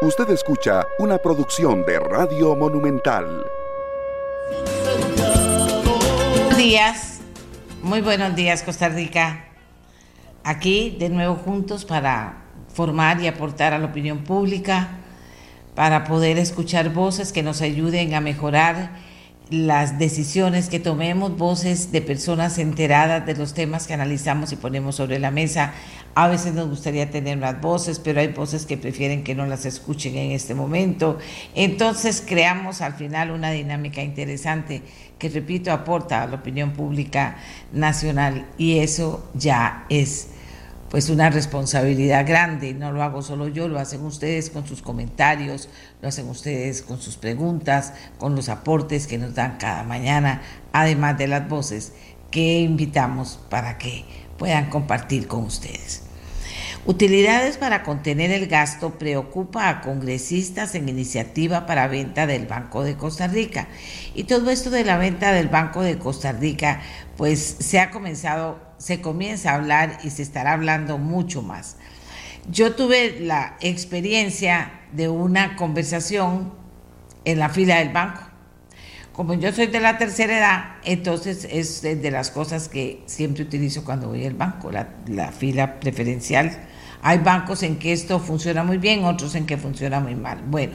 Usted escucha una producción de Radio Monumental. Buenos días, muy buenos días Costa Rica. Aquí de nuevo juntos para formar y aportar a la opinión pública, para poder escuchar voces que nos ayuden a mejorar las decisiones que tomemos, voces de personas enteradas de los temas que analizamos y ponemos sobre la mesa. A veces nos gustaría tener más voces, pero hay voces que prefieren que no las escuchen en este momento. Entonces creamos al final una dinámica interesante que, repito, aporta a la opinión pública nacional y eso ya es pues una responsabilidad grande. No lo hago solo yo, lo hacen ustedes con sus comentarios, lo hacen ustedes con sus preguntas, con los aportes que nos dan cada mañana, además de las voces que invitamos para que puedan compartir con ustedes. Utilidades para contener el gasto preocupa a congresistas en iniciativa para venta del Banco de Costa Rica. Y todo esto de la venta del Banco de Costa Rica, pues se ha comenzado se comienza a hablar y se estará hablando mucho más. Yo tuve la experiencia de una conversación en la fila del banco. Como yo soy de la tercera edad, entonces es de las cosas que siempre utilizo cuando voy al banco, la, la fila preferencial. Hay bancos en que esto funciona muy bien, otros en que funciona muy mal. Bueno,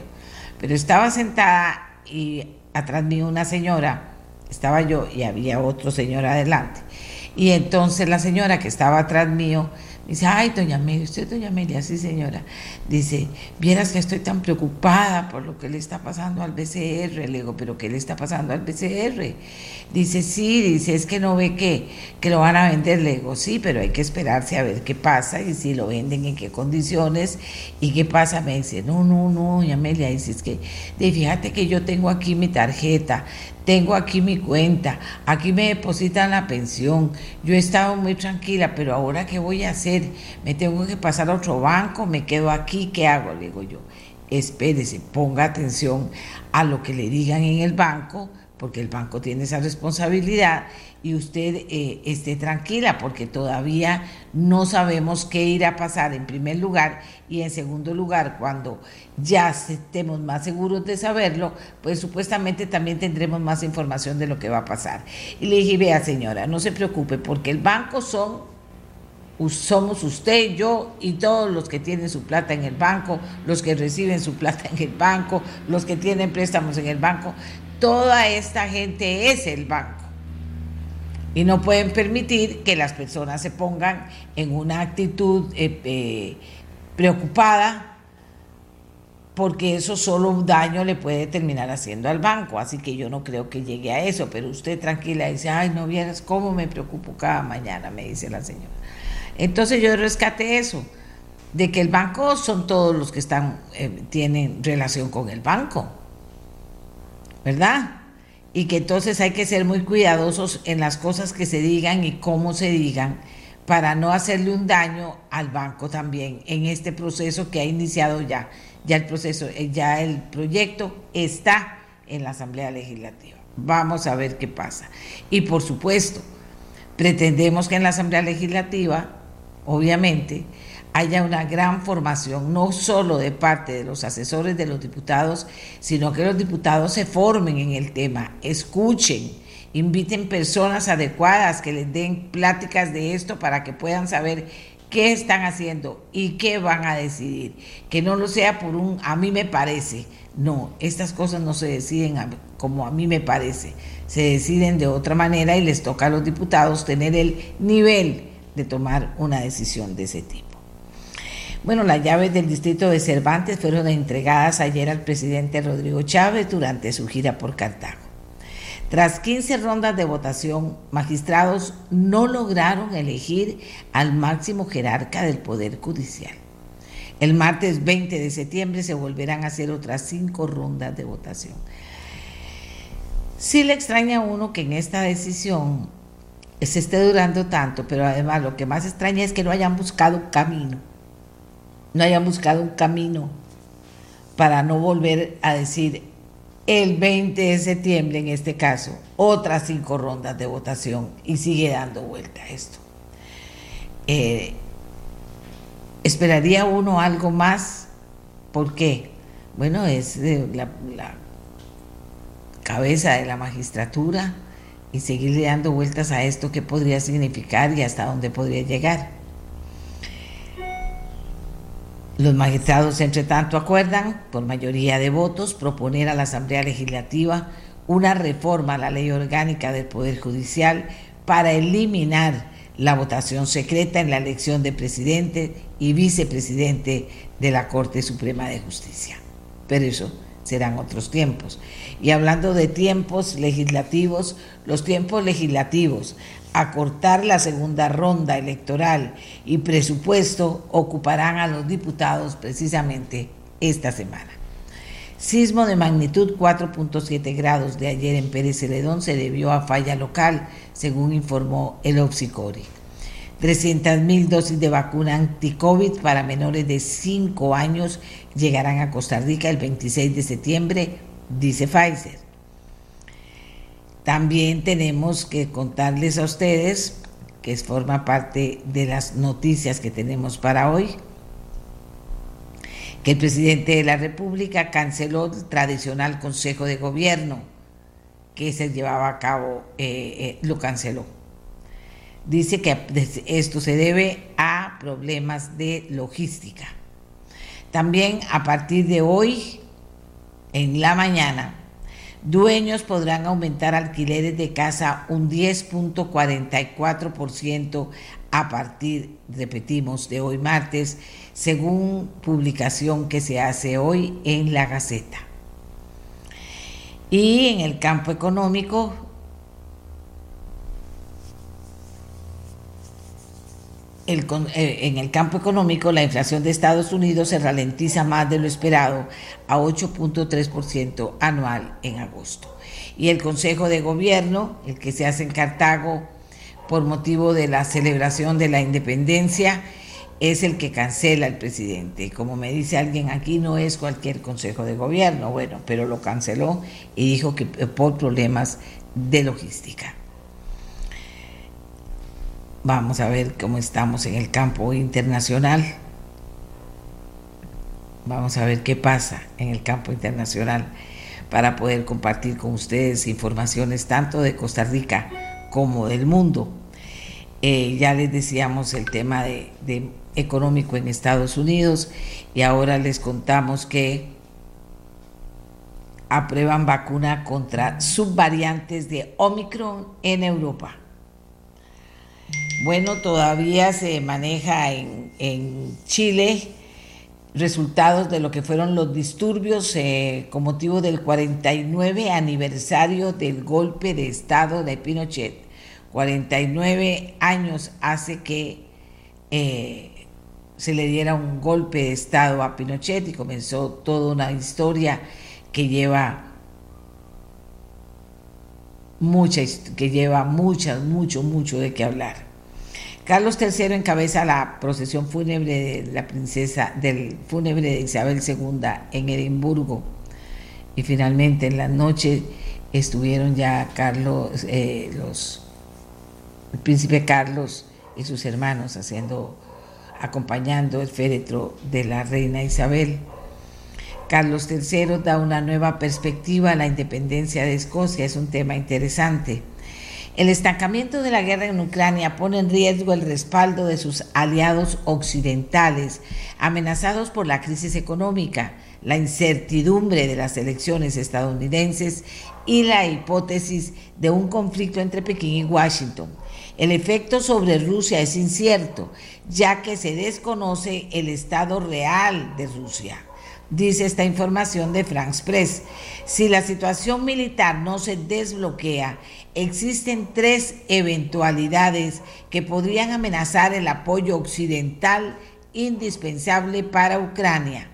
pero estaba sentada y atrás mío una señora, estaba yo y había otro señor adelante. Y entonces la señora que estaba atrás mío dice, ay, doña Amelia, usted doña Amelia, sí señora. Dice, vieras que estoy tan preocupada por lo que le está pasando al BCR. Le digo, pero ¿qué le está pasando al BCR? Dice, sí, dice, es que no ve que, que lo van a vender. Le digo, sí, pero hay que esperarse a ver qué pasa y si lo venden, en qué condiciones y qué pasa. Me dice, no, no, no, doña Amelia, dice, es que, fíjate que yo tengo aquí mi tarjeta, tengo aquí mi cuenta, aquí me depositan la pensión, yo he estado muy tranquila, pero ahora qué voy a hacer, me tengo que pasar a otro banco, me quedo aquí, ¿qué hago? Le digo yo, espérese, ponga atención a lo que le digan en el banco, porque el banco tiene esa responsabilidad y usted eh, esté tranquila porque todavía no sabemos qué irá a pasar en primer lugar y en segundo lugar cuando ya estemos más seguros de saberlo, pues supuestamente también tendremos más información de lo que va a pasar. Y le dije, vea señora, no se preocupe porque el banco son somos usted, yo y todos los que tienen su plata en el banco, los que reciben su plata en el banco, los que tienen préstamos en el banco, toda esta gente es el banco. Y no pueden permitir que las personas se pongan en una actitud eh, eh, preocupada porque eso solo un daño le puede terminar haciendo al banco. Así que yo no creo que llegue a eso. Pero usted tranquila dice, ay, no vieras cómo me preocupo cada mañana, me dice la señora. Entonces yo rescate eso, de que el banco son todos los que están, eh, tienen relación con el banco. ¿verdad? Y que entonces hay que ser muy cuidadosos en las cosas que se digan y cómo se digan para no hacerle un daño al banco también en este proceso que ha iniciado ya. Ya el proceso, eh, ya el proyecto está en la Asamblea Legislativa. Vamos a ver qué pasa. Y por supuesto, pretendemos que en la Asamblea Legislativa, obviamente, haya una gran formación, no solo de parte de los asesores de los diputados, sino que los diputados se formen en el tema, escuchen, inviten personas adecuadas que les den pláticas de esto para que puedan saber qué están haciendo y qué van a decidir. Que no lo sea por un a mí me parece. No, estas cosas no se deciden como a mí me parece. Se deciden de otra manera y les toca a los diputados tener el nivel de tomar una decisión de ese tipo. Bueno, las llaves del distrito de Cervantes fueron entregadas ayer al presidente Rodrigo Chávez durante su gira por Cartago. Tras 15 rondas de votación, magistrados no lograron elegir al máximo jerarca del Poder Judicial. El martes 20 de septiembre se volverán a hacer otras cinco rondas de votación. Sí le extraña a uno que en esta decisión se esté durando tanto, pero además lo que más extraña es que no hayan buscado camino no hayan buscado un camino para no volver a decir el 20 de septiembre, en este caso, otras cinco rondas de votación y sigue dando vuelta esto. Eh, ¿Esperaría uno algo más? ¿Por qué? bueno, es la, la cabeza de la magistratura y seguirle dando vueltas a esto que podría significar y hasta dónde podría llegar. Los magistrados, entre tanto, acuerdan, por mayoría de votos, proponer a la Asamblea Legislativa una reforma a la ley orgánica del Poder Judicial para eliminar la votación secreta en la elección de presidente y vicepresidente de la Corte Suprema de Justicia. Pero eso serán otros tiempos. Y hablando de tiempos legislativos, los tiempos legislativos, acortar la segunda ronda electoral y presupuesto ocuparán a los diputados precisamente esta semana. Sismo de magnitud 4.7 grados de ayer en Pérez Celedón se debió a falla local, según informó el Oxicori. 300.000 dosis de vacuna anti-COVID para menores de 5 años llegarán a Costa Rica el 26 de septiembre, dice Pfizer. También tenemos que contarles a ustedes, que forma parte de las noticias que tenemos para hoy, que el presidente de la República canceló el tradicional Consejo de Gobierno que se llevaba a cabo, eh, eh, lo canceló. Dice que esto se debe a problemas de logística. También a partir de hoy, en la mañana, dueños podrán aumentar alquileres de casa un 10.44% a partir, repetimos, de hoy martes, según publicación que se hace hoy en la Gaceta. Y en el campo económico, Eh, en el campo económico, la inflación de Estados Unidos se ralentiza más de lo esperado a 8.3% anual en agosto. Y el Consejo de Gobierno, el que se hace en Cartago por motivo de la celebración de la independencia, es el que cancela el presidente. Como me dice alguien aquí, no es cualquier Consejo de Gobierno, bueno, pero lo canceló y dijo que por problemas de logística. Vamos a ver cómo estamos en el campo internacional. Vamos a ver qué pasa en el campo internacional para poder compartir con ustedes informaciones tanto de Costa Rica como del mundo. Eh, ya les decíamos el tema de, de económico en Estados Unidos y ahora les contamos que aprueban vacuna contra subvariantes de Omicron en Europa. Bueno, todavía se maneja en, Chile resultados de lo que fueron los disturbios eh, con motivo del 49 aniversario del golpe de Estado de Pinochet. 49 años hace que eh, se le diera un golpe de Estado a Pinochet y comenzó toda una historia que lleva mucha, que lleva muchas, mucho, mucho de qué hablar. Carlos III encabeza la procesión fúnebre de la princesa del fúnebre de Isabel II en Edimburgo. Y finalmente en la noche estuvieron ya Carlos, eh, los, el príncipe Carlos y sus hermanos haciendo, acompañando el féretro de la reina Isabel. Carlos III da una nueva perspectiva a la independencia de Escocia, es un tema interesante. El estancamiento de la guerra en Ucrania pone en riesgo el respaldo de sus aliados occidentales, amenazados por la crisis económica, la incertidumbre de las elecciones estadounidenses y la hipótesis de un conflicto entre Pekín y Washington. El efecto sobre Rusia es incierto, ya que se desconoce el estado real de Rusia dice esta información de France Press. Si la situación militar no se desbloquea, existen tres eventualidades que podrían amenazar el apoyo occidental indispensable para Ucrania.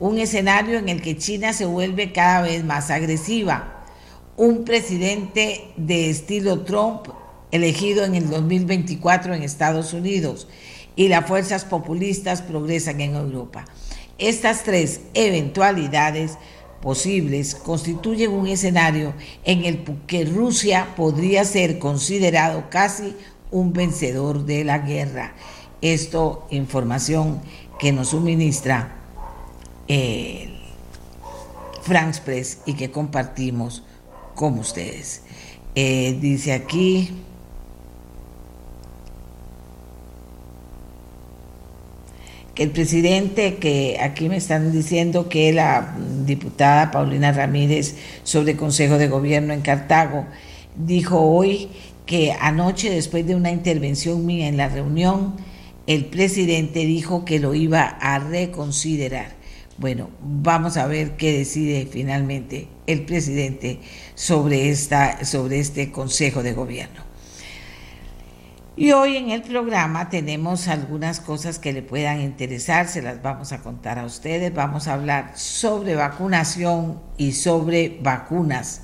Un escenario en el que China se vuelve cada vez más agresiva. Un presidente de estilo Trump elegido en el 2024 en Estados Unidos y las fuerzas populistas progresan en Europa. Estas tres eventualidades posibles constituyen un escenario en el que Rusia podría ser considerado casi un vencedor de la guerra. Esto, información que nos suministra el France Press y que compartimos con ustedes. Eh, dice aquí... que el presidente, que aquí me están diciendo que la diputada Paulina Ramírez sobre Consejo de Gobierno en Cartago dijo hoy que anoche después de una intervención mía en la reunión, el presidente dijo que lo iba a reconsiderar. Bueno, vamos a ver qué decide finalmente el presidente sobre, esta, sobre este Consejo de Gobierno. Y hoy en el programa tenemos algunas cosas que le puedan interesar, se las vamos a contar a ustedes. Vamos a hablar sobre vacunación y sobre vacunas.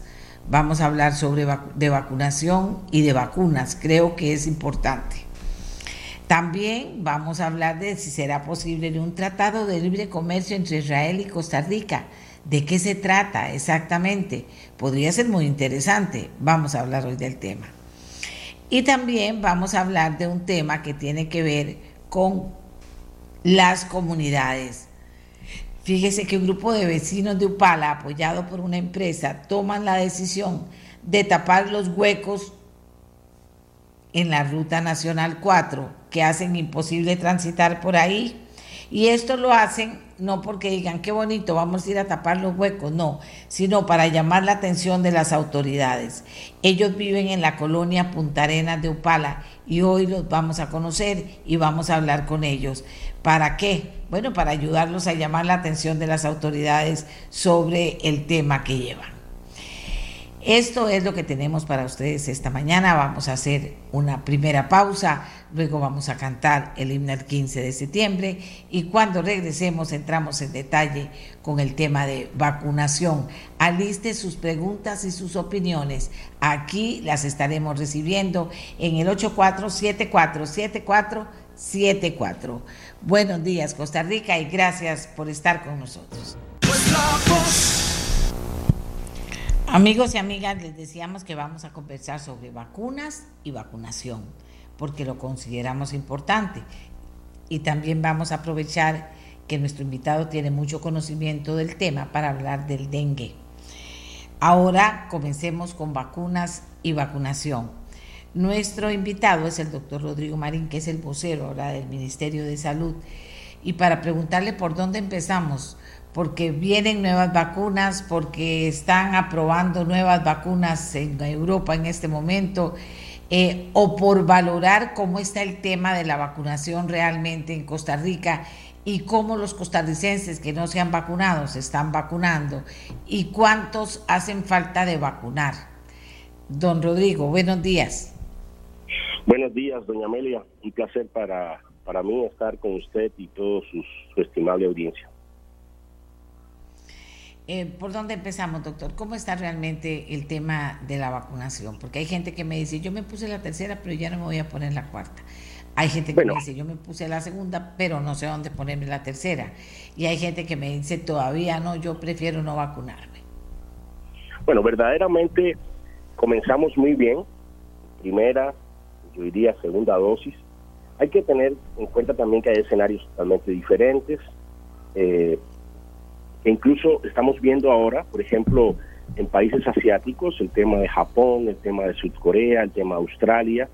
Vamos a hablar sobre de vacunación y de vacunas, creo que es importante. También vamos a hablar de si será posible un tratado de libre comercio entre Israel y Costa Rica. ¿De qué se trata exactamente? Podría ser muy interesante. Vamos a hablar hoy del tema. Y también vamos a hablar de un tema que tiene que ver con las comunidades. Fíjese que un grupo de vecinos de Upala, apoyado por una empresa, toman la decisión de tapar los huecos en la Ruta Nacional 4 que hacen imposible transitar por ahí. Y esto lo hacen no porque digan qué bonito, vamos a ir a tapar los huecos, no, sino para llamar la atención de las autoridades. Ellos viven en la colonia Punta Arenas de Upala y hoy los vamos a conocer y vamos a hablar con ellos. ¿Para qué? Bueno, para ayudarlos a llamar la atención de las autoridades sobre el tema que llevan. Esto es lo que tenemos para ustedes esta mañana. Vamos a hacer una primera pausa, luego vamos a cantar el himno el 15 de septiembre y cuando regresemos entramos en detalle con el tema de vacunación. Aliste sus preguntas y sus opiniones. Aquí las estaremos recibiendo en el 84747474. Buenos días Costa Rica y gracias por estar con nosotros. Amigos y amigas, les decíamos que vamos a conversar sobre vacunas y vacunación, porque lo consideramos importante. Y también vamos a aprovechar que nuestro invitado tiene mucho conocimiento del tema para hablar del dengue. Ahora comencemos con vacunas y vacunación. Nuestro invitado es el doctor Rodrigo Marín, que es el vocero ahora del Ministerio de Salud. Y para preguntarle por dónde empezamos, porque vienen nuevas vacunas, porque están aprobando nuevas vacunas en Europa en este momento, eh, o por valorar cómo está el tema de la vacunación realmente en Costa Rica y cómo los costarricenses que no se han vacunado se están vacunando y cuántos hacen falta de vacunar. Don Rodrigo, buenos días. Buenos días, doña Amelia. Un placer para, para mí estar con usted y toda su estimable audiencia. Eh, ¿Por dónde empezamos, doctor? ¿Cómo está realmente el tema de la vacunación? Porque hay gente que me dice, yo me puse la tercera, pero ya no me voy a poner la cuarta. Hay gente que me dice, yo me puse la segunda, pero no sé dónde ponerme la tercera. Y hay gente que me dice, todavía no, yo prefiero no vacunarme. Bueno, verdaderamente comenzamos muy bien. Primera, yo diría segunda dosis. Hay que tener en cuenta también que hay escenarios totalmente diferentes. Eh, que incluso estamos viendo ahora, por ejemplo, en países asiáticos, el tema de Japón, el tema de Sudcorea, el tema de Australia,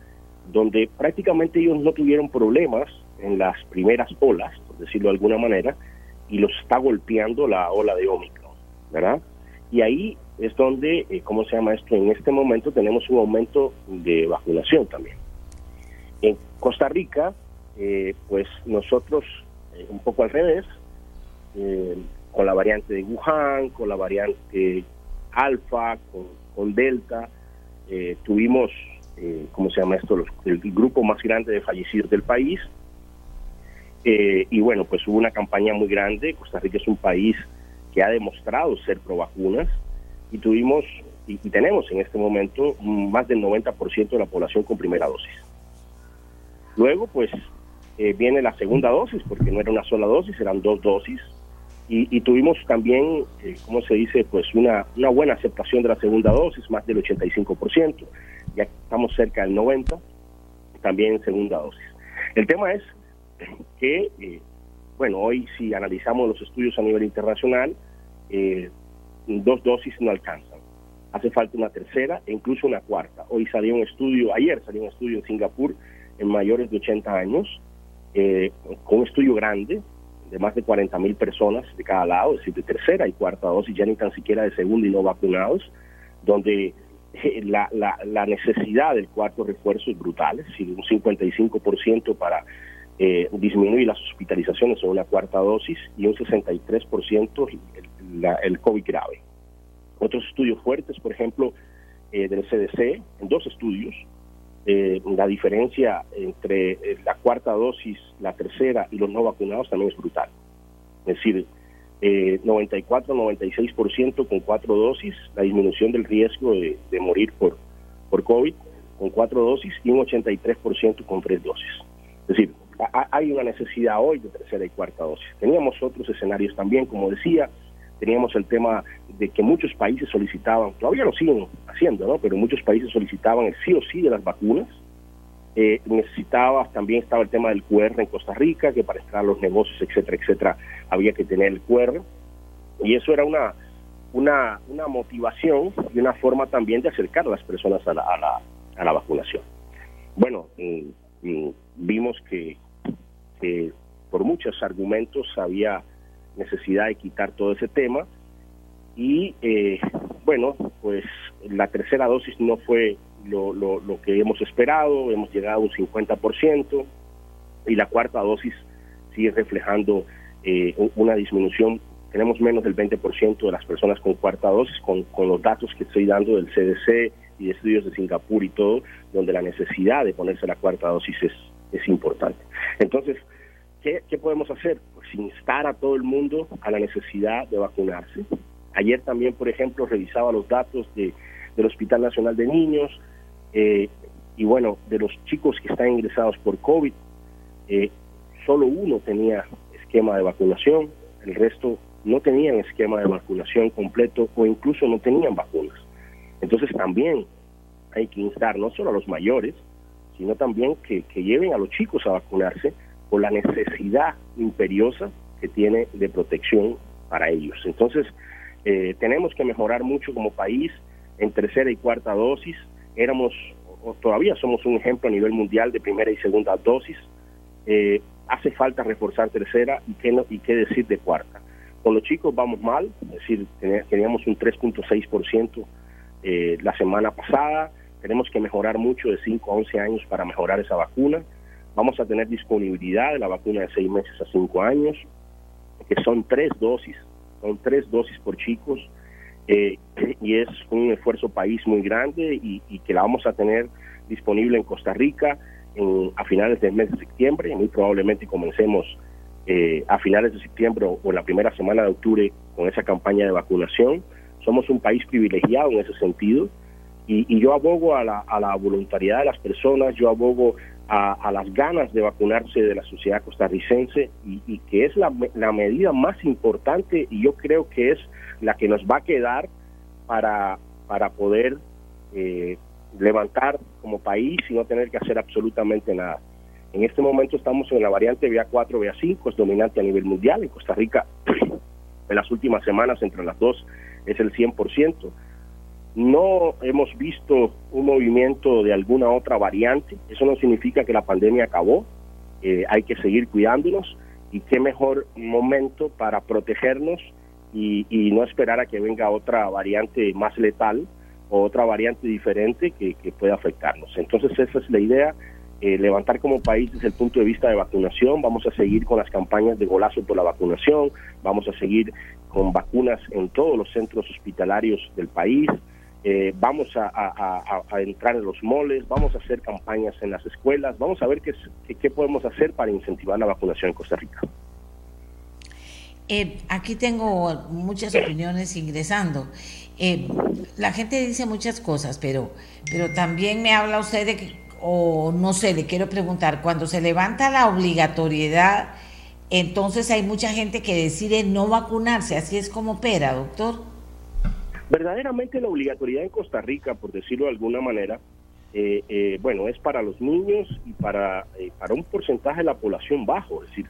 donde prácticamente ellos no tuvieron problemas en las primeras olas, por decirlo de alguna manera, y los está golpeando la ola de Omicron, ¿verdad? Y ahí es donde, eh, ¿cómo se llama esto? En este momento tenemos un aumento de vacunación también. En Costa Rica, eh, pues nosotros, eh, un poco al revés, con la variante de Wuhan, con la variante Alfa, con, Delta. Eh, tuvimos, eh, ¿cómo se llama esto?, el grupo más grande de fallecidos del país. Eh, y bueno, pues hubo una campaña muy grande. Costa Rica es un país que ha demostrado ser pro vacunas y tuvimos y, tenemos en este momento más del 90% de la población con primera dosis. Luego, pues viene la segunda dosis, porque no era una sola dosis, eran dos dosis. Y, tuvimos también, eh, ¿cómo se dice? Pues una, una buena aceptación de la segunda dosis, más del 85%, ya estamos cerca del 90%, también en segunda dosis. El tema es que, eh, bueno, hoy si analizamos los estudios a nivel internacional, eh, dos dosis no alcanzan. Hace falta una tercera e incluso una cuarta. Hoy salió un estudio, ayer salió un estudio en Singapur en mayores de 80 años, eh, con un estudio grande de más de 40 mil personas de cada lado, es decir, de tercera y cuarta dosis, ya ni tan siquiera de segunda y no vacunados, donde eh, la, la, necesidad del cuarto refuerzo es brutal, es decir, un 55% para eh, disminuir las hospitalizaciones en una cuarta dosis y un 63% el, el COVID grave. Otros estudios fuertes, por ejemplo, eh, del CDC, en dos estudios, eh, la diferencia entre eh, la cuarta dosis, la tercera y los no vacunados también es brutal. Es decir, 94-96% con cuatro dosis, la disminución del riesgo de, morir por, por COVID con cuatro dosis y un 83% con tres dosis. Es decir, hay una necesidad hoy de tercera y cuarta dosis. Teníamos otros escenarios también, como decía, teníamos el tema de que muchos países solicitaban, todavía lo siguen haciendo, ¿no? pero muchos países solicitaban el sí o sí de las vacunas. Eh, necesitaba, también estaba el tema del QR en Costa Rica, que para entrar a los negocios, etcétera, etcétera, había que tener el QR. Y eso era una, una, una motivación y una forma también de acercar a las personas a la, a la, a la vacunación. Bueno, mm, mm, vimos que, que por muchos argumentos había necesidad de quitar todo ese tema. Y eh, bueno, pues la tercera dosis no fue lo, lo, que hemos esperado, hemos llegado a un 50%, y la cuarta dosis sigue reflejando eh, una disminución. Tenemos menos del 20% de las personas con cuarta dosis, con, con los datos que estoy dando del CDC y de estudios de Singapur y todo, donde la necesidad de ponerse la cuarta dosis es, es importante. Entonces, ¿qué, podemos hacer? Pues instar a todo el mundo a la necesidad de vacunarse. Ayer también, por ejemplo, revisaba los datos de, del Hospital Nacional de Niños eh, y bueno, de los chicos que están ingresados por COVID, eh, solo uno tenía esquema de vacunación, el resto no tenían esquema de vacunación completo o incluso no tenían vacunas. Entonces también hay que instar no solo a los mayores, sino también que lleven a los chicos a vacunarse por la necesidad imperiosa que tiene de protección para ellos. Entonces, eh, tenemos que mejorar mucho como país en tercera y cuarta dosis. Éramos, o todavía somos un ejemplo a nivel mundial de primera y segunda dosis. Eh, hace falta reforzar tercera y qué, no, y qué decir de cuarta. Con los chicos vamos mal, es decir, teníamos un 3.6% eh, la semana pasada. Tenemos que mejorar mucho de 5 a 11 años para mejorar esa vacuna. Vamos a tener disponibilidad de la vacuna de seis meses a cinco años, que son tres dosis, son tres dosis por chicos, eh, y es un esfuerzo país muy grande y, que la vamos a tener disponible en Costa Rica a finales del mes de septiembre, muy probablemente comencemos eh, a finales de septiembre o, la primera semana de octubre con esa campaña de vacunación. Somos un país privilegiado en ese sentido y, y yo abogo a la, a la voluntariedad de las personas, yo abogo a, las ganas de vacunarse de la sociedad costarricense y, que es la, medida más importante y yo creo que es la que nos va a quedar para, para poder eh, levantar como país y no tener que hacer absolutamente nada. En este momento estamos en la variante BA4, BA5, es dominante a nivel mundial. En Costa Rica, en las últimas semanas, entre las dos, es el 100%. No hemos visto un movimiento de alguna otra variante. Eso no significa que la pandemia acabó. Eh, hay que seguir cuidándonos y qué mejor momento para protegernos y, no esperar a que venga otra variante más letal o otra variante diferente que, pueda afectarnos. Entonces esa es la idea, eh, levantar como país desde el punto de vista de vacunación, vamos a seguir con las campañas de golazo por la vacunación, vamos a seguir con vacunas en todos los centros hospitalarios del país, eh, vamos a, entrar en los moles, vamos a hacer campañas en las escuelas, vamos a ver qué, qué, podemos hacer para incentivar la vacunación en Costa Rica. Eh, aquí tengo muchas opiniones ingresando. Eh, la gente dice muchas cosas, pero, pero también me habla usted de que, o no sé, le quiero preguntar, cuando se levanta la obligatoriedad, entonces hay mucha gente que decide no vacunarse, así es como opera, doctor. Verdaderamente la obligatoriedad en Costa Rica, por decirlo de alguna manera, eh, eh, bueno, es para los niños y para, eh, para un porcentaje de la población bajo, es decir,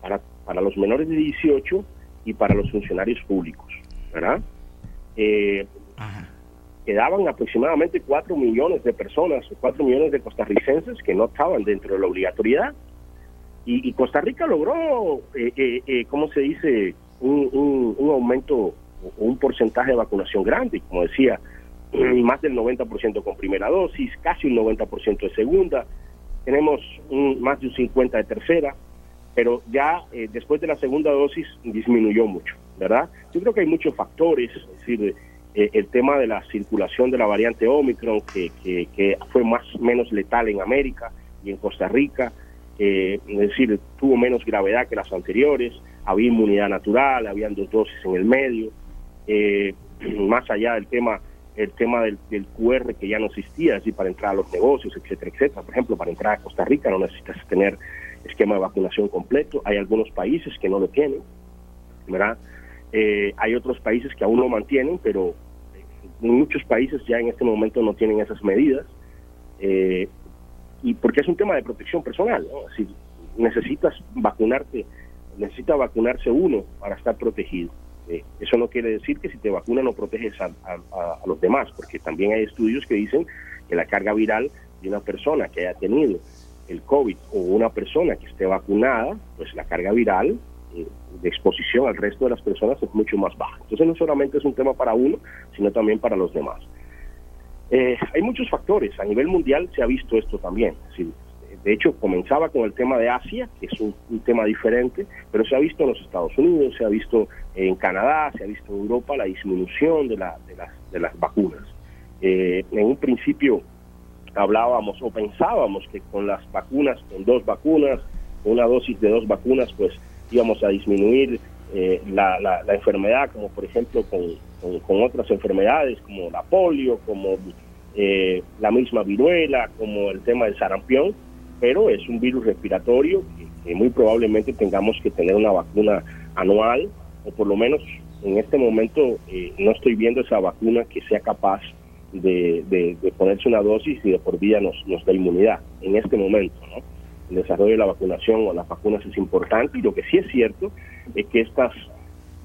para, para los menores de 18 y para los funcionarios públicos, ¿verdad? eh, quedaban aproximadamente 4 millones de personas, 4 millones de costarricenses que no estaban dentro de la obligatoriedad. Y, Costa Rica logró, eh, eh, ¿cómo se dice?, un, un, aumento o un porcentaje de vacunación grande, como decía, más del 90% con primera dosis, casi un 90% de segunda, tenemos un, más de un 50% de tercera, pero ya eh, después de la segunda dosis disminuyó mucho, ¿verdad? Yo creo que hay muchos factores, es decir, eh, el tema de la circulación de la variante Omicron, que, que, fue más menos letal en América y en Costa Rica, eh, es decir, tuvo menos gravedad que las anteriores, había inmunidad natural, habían dos dosis en el medio, eh, más allá del tema el tema del, del, QR que ya no existía, es decir, para entrar a los negocios, etcétera, etcétera. Por ejemplo, para entrar a Costa Rica no necesitas tener esquema de vacunación completo. Hay algunos países que no lo tienen, ¿verdad? Eh, hay otros países que aún lo mantienen, pero muchos países ya en este momento no tienen esas medidas. Eh, y porque es un tema de protección personal, ¿no? Si necesitas vacunarte, necesita vacunarse uno para estar protegido. Eh, eso no quiere decir que si te vacunas no proteges a, los demás, porque también hay estudios que dicen que la carga viral de una persona que haya tenido el COVID o una persona que esté vacunada, pues la carga viral eh, de exposición al resto de las personas es mucho más baja. Entonces no solamente es un tema para uno, sino también para los demás. Eh, hay muchos factores, a nivel mundial se ha visto esto también. De hecho, comenzaba con el tema de Asia, que es un, tema diferente, pero se ha visto en los Estados Unidos, se ha visto en Canadá, se ha visto en Europa la disminución de, la, de, las, de las vacunas. Eh, en un principio hablábamos o pensábamos que con las vacunas, con dos vacunas, una dosis de dos vacunas, pues íbamos a disminuir eh, la, la, enfermedad, como por ejemplo con, con, otras enfermedades como la polio, como eh, la misma viruela, como el tema del sarampión, pero es un virus respiratorio que, muy probablemente tengamos que tener una vacuna anual, o por lo menos en este momento eh, no estoy viendo esa vacuna que sea capaz de, ponerse una dosis y de por vida nos, nos da inmunidad en este momento. El desarrollo de la vacunación o las vacunas es importante y lo que sí es cierto es que estas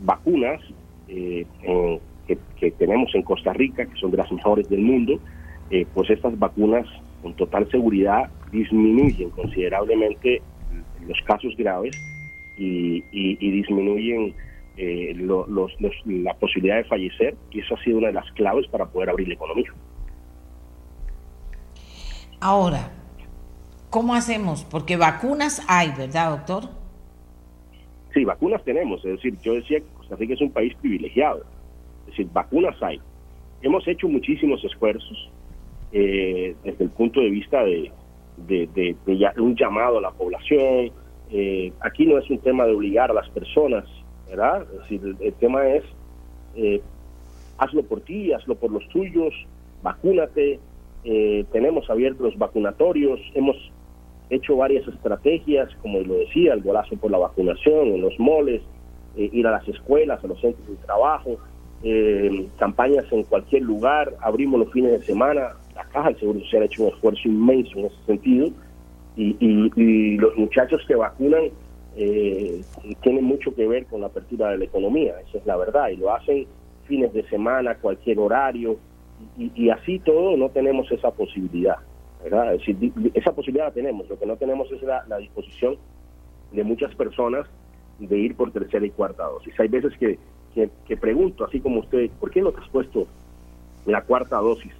vacunas eh, que, tenemos en Costa Rica, que son de las mejores del mundo, eh, pues estas vacunas con total seguridad disminuyen considerablemente los casos graves y, y disminuyen eh, los, la posibilidad de fallecer y eso ha sido una de las claves para poder abrir la economía. Ahora, ¿cómo hacemos? Porque vacunas hay, ¿verdad, doctor? Sí, vacunas tenemos. Es decir, yo decía que Costa Rica es un país privilegiado. Es decir, vacunas hay. Hemos hecho muchísimos esfuerzos eh, desde el punto de vista de, de, un llamado a la población. Eh, aquí no es un tema de obligar a las personas, ¿verdad? El, tema es, eh, hazlo por ti, hazlo por los tuyos, vacúnate, eh, tenemos abiertos los vacunatorios, hemos hecho varias estrategias, como lo decía, el golazo por la vacunación, en los moles, eh, ir a las escuelas, a los centros de trabajo, campañas en cualquier lugar, abrimos los fines de semana, la Caja del Seguro Social ha hecho un esfuerzo inmenso en ese sentido, y, y los muchachos que vacunan eh, tiene mucho que ver con la apertura de la economía, esa es la verdad, y lo hacen fines de semana, cualquier horario, y, así todo no tenemos esa posibilidad, ¿verdad? Es decir, esa posibilidad la tenemos, lo que no tenemos es la, disposición de muchas personas de ir por tercera y cuarta dosis. Hay veces que, que, pregunto, así como usted, ¿por qué no te has puesto la cuarta dosis?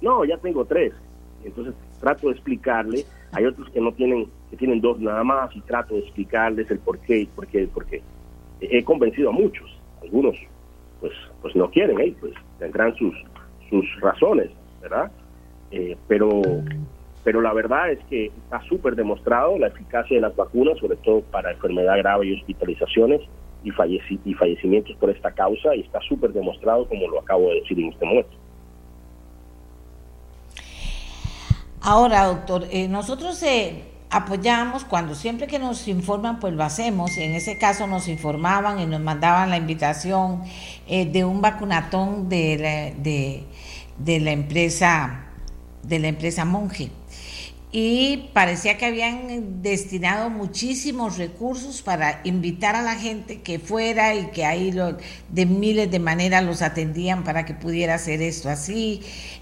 No, ya tengo tres. Entonces trato de explicarle, hay otros que no tienen que tienen dos nada más y trato de explicarles el por qué, por qué. He convencido a muchos, algunos pues pues no quieren, ¿eh? pues tendrán sus sus razones, ¿verdad? Eh, pero pero la verdad es que está súper demostrado la eficacia de las vacunas, sobre todo para enfermedad grave y hospitalizaciones y, y fallecimientos por esta causa, y está súper demostrado como lo acabo de decir en este momento. Ahora, doctor, eh, nosotros eh, apoyamos cuando siempre que nos informan, pues lo hacemos. En ese caso nos informaban y nos mandaban la invitación eh, de un vacunatón de la, de, la empresa de la empresa Monge. Y parecía que habían destinado muchísimos recursos para invitar a la gente que fuera y que ahí lo, de miles de maneras los atendían para que pudiera hacer esto así.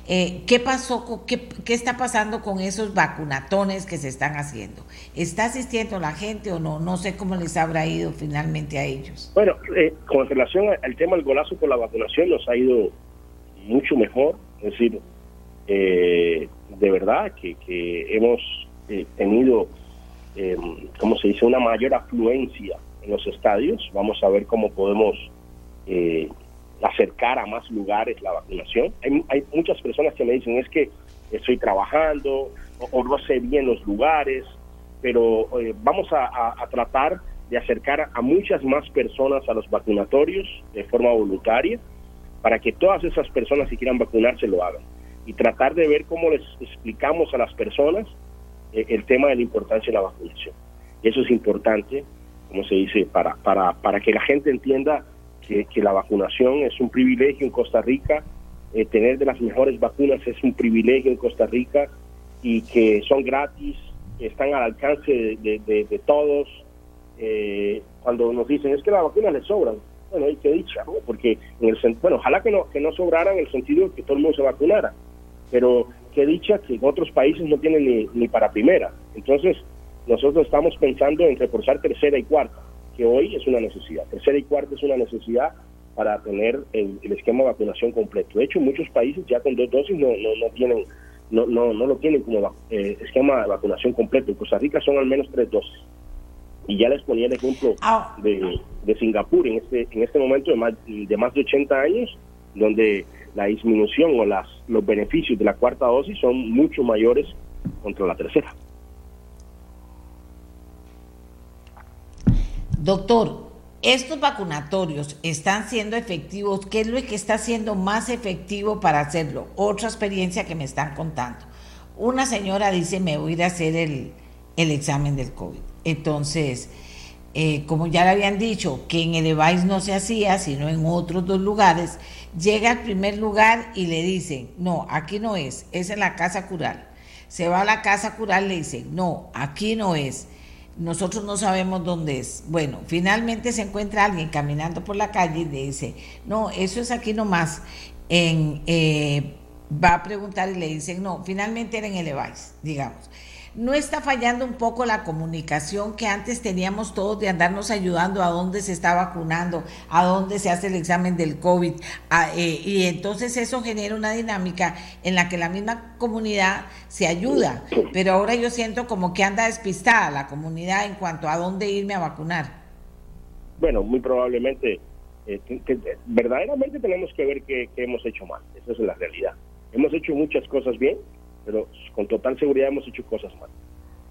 Eh, ¿Qué pasó? qué, qué, está pasando con esos vacunatones que se están haciendo? ¿Está asistiendo la gente o no? No sé cómo les habrá ido finalmente a ellos. Bueno, eh, con relación al tema del golazo por la vacunación, nos ha ido mucho mejor. Es decir, eh, de verdad que, hemos eh, tenido, eh, como se dice?, una mayor afluencia en los estadios. Vamos a ver cómo podemos eh, acercar a más lugares la vacunación. Hay, muchas personas que me dicen, es que estoy trabajando o, no sé bien los lugares, pero vamos a, a tratar de acercar a muchas más personas a los vacunatorios de forma voluntaria para que todas esas personas que quieran vacunarse lo hagan y tratar de ver cómo les explicamos a las personas eh, el tema de la importancia de la vacunación. Eso es importante, como se dice, para, para, para que la gente entienda que, la vacunación es un privilegio en Costa Rica, eh, tener de las mejores vacunas es un privilegio en Costa Rica y que son gratis, están al alcance de, todos. Eh, cuando nos dicen es que las vacunas les sobran, bueno, hay que dicha, porque en el bueno, ojalá que no, que no sobraran en el sentido de que todo el mundo se vacunara, pero qué dicha que en otros países no tienen ni, ni para primera. Entonces, nosotros estamos pensando en reforzar tercera y cuarta, que hoy es una necesidad. Tercera y cuarta es una necesidad para tener el, esquema de vacunación completo. De hecho, muchos países ya con dos dosis no, no, no tienen no, no, no lo tienen como eh, esquema de vacunación completo. En Costa Rica son al menos tres dosis. Y ya les ponía el ejemplo ah. de, de Singapur en este, en este momento de más, de más de 80 años, donde la disminución o las, los beneficios de la cuarta dosis son mucho mayores contra la tercera. Doctor, estos vacunatorios están siendo efectivos. ¿Qué es lo que está siendo más efectivo para hacerlo? Otra experiencia que me están contando. Una señora dice, me voy a ir a hacer el, el examen del COVID. Entonces, eh, como ya le habían dicho, que en EVAIS no se hacía, sino en otros dos lugares, llega al primer lugar y le dicen, no, aquí no es, es en la casa cural. Se va a la casa cural, le dicen, no, aquí no es, nosotros no sabemos dónde es. Bueno, finalmente se encuentra alguien caminando por la calle y le dice, no, eso es aquí nomás. Eh, va a preguntar y le dicen, no, finalmente era en EVAIS, digamos no está fallando un poco la comunicación que antes teníamos todos de andarnos ayudando a dónde se está vacunando, a dónde se hace el examen del COVID. Eh, y entonces eso genera una dinámica en la que la misma comunidad se ayuda. Pero ahora yo siento como que anda despistada la comunidad en cuanto a dónde irme a vacunar. Bueno, muy probablemente, eh, verdaderamente tenemos que ver qué hemos hecho mal. Esa es la realidad. Hemos hecho muchas cosas bien, pero con total seguridad hemos hecho cosas mal.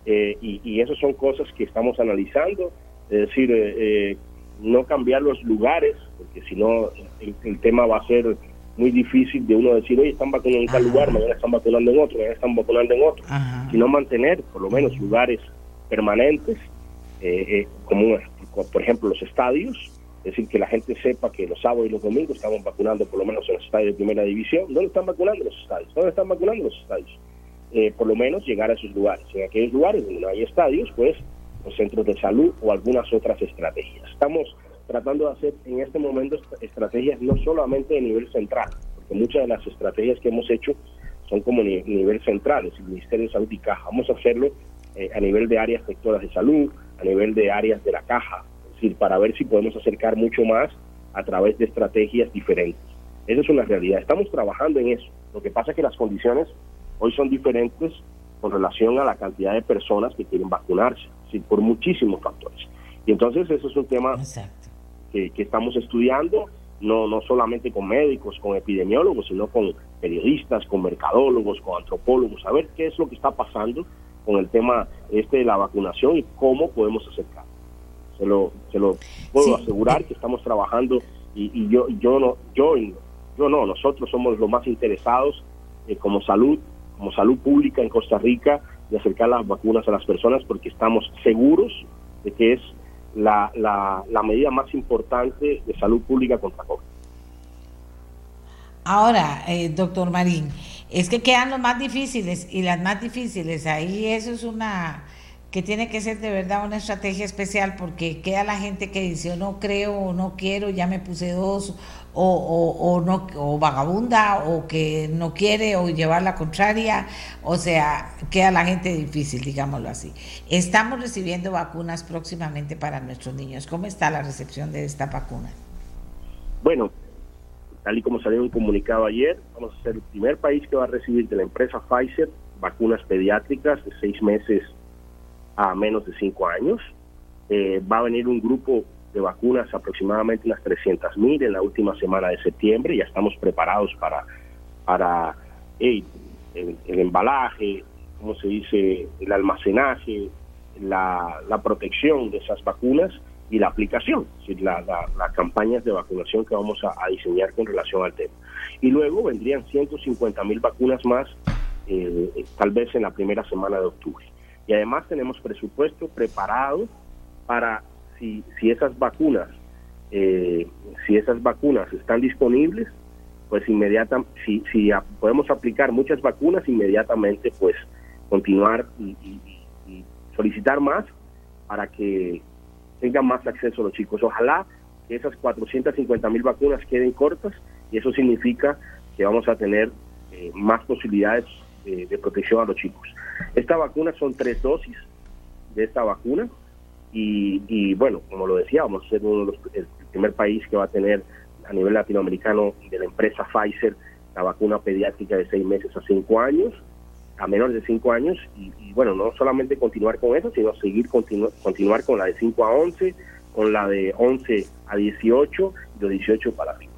Eh, y, y esas son cosas que estamos analizando, es decir, eh, eh, no cambiar los lugares, porque si no el, tema va a ser muy difícil de uno decir, oye, están vacunando en tal lugar, mañana están vacunando en otro, mañana están vacunando en otro, sino mantener por lo menos lugares permanentes, como por ejemplo los estadios, es decir, que la gente sepa que los sábados y los domingos estamos vacunando por lo menos en los estadios de primera división. ¿Dónde están vacunando los estadios? ¿Dónde están vacunando los estadios? Eh, por lo menos llegar a esos lugares. En aquellos lugares donde no hay estadios, pues los centros de salud o algunas otras estrategias. Estamos tratando de hacer en este momento estrategias no solamente a nivel central, porque muchas de las estrategias que hemos hecho son como nivel central, es el Ministerio de Salud y Caja. Vamos a hacerlo eh, a nivel de áreas sectoras de salud, a nivel de áreas de la caja, decir, para ver si podemos acercar mucho más a través de estrategias diferentes. Esa es una realidad. Estamos trabajando en eso. Lo que pasa es que las condiciones hoy son diferentes con relación a la cantidad de personas que quieren vacunarse, por muchísimos factores. Y entonces eso es un tema que, que, estamos estudiando, no, no solamente con médicos, con epidemiólogos, sino con periodistas, con mercadólogos, con antropólogos, a ver qué es lo que está pasando con el tema este de la vacunación y cómo podemos acercar se lo, se lo puedo asegurar que estamos trabajando y, yo, yo no, yo, yo no, nosotros somos los más interesados eh, como salud, como salud pública en Costa Rica de acercar las vacunas a las personas porque estamos seguros de que es la, la, la medida más importante de salud pública contra COVID. Ahora, eh, doctor Marín, Es que quedan los más difíciles y las más difíciles. Ahí eso es una que tiene que ser de verdad una estrategia especial porque queda la gente que dice no creo o no quiero, ya me puse dos o, o, no o vagabunda o que no quiere o llevar la contraria, o sea, queda la gente difícil, digámoslo así. Estamos recibiendo vacunas próximamente para nuestros niños. ¿Cómo está la recepción de esta vacuna? Bueno, tal y como salió un comunicado ayer, vamos a ser el primer país que va a recibir de la empresa Pfizer vacunas pediátricas de seis meses a menos de cinco años. Eh, va a venir un grupo de vacunas, aproximadamente unas 300 mil en la última semana de septiembre. Ya estamos preparados para, para el, embalaje, ¿cómo se dice? El almacenaje, la, la protección de esas vacunas y la aplicación, es la, las campañas de vacunación que vamos a, diseñar con relación al tema. Y luego vendrían 150 mil vacunas más, eh, tal vez en la primera semana de octubre. Y además tenemos presupuesto preparado para si, si esas vacunas, eh, si esas vacunas están disponibles, pues inmediatamente, si, si podemos aplicar muchas vacunas, inmediatamente pues continuar y, solicitar más para que tengan más acceso los chicos. Ojalá que esas 450 mil vacunas queden cortas y eso significa que vamos a tener eh, más posibilidades de protección a los chicos. Esta vacuna son tres dosis de esta vacuna y, bueno, como lo decía, vamos a ser uno de los, el primer país que va a tener a nivel latinoamericano de la empresa Pfizer la vacuna pediátrica de seis meses a cinco años, a menores de cinco años, y, bueno, no solamente continuar con eso, sino seguir continuar con la de 5 a 11, con la de 11 a 18 y de 18 para arriba.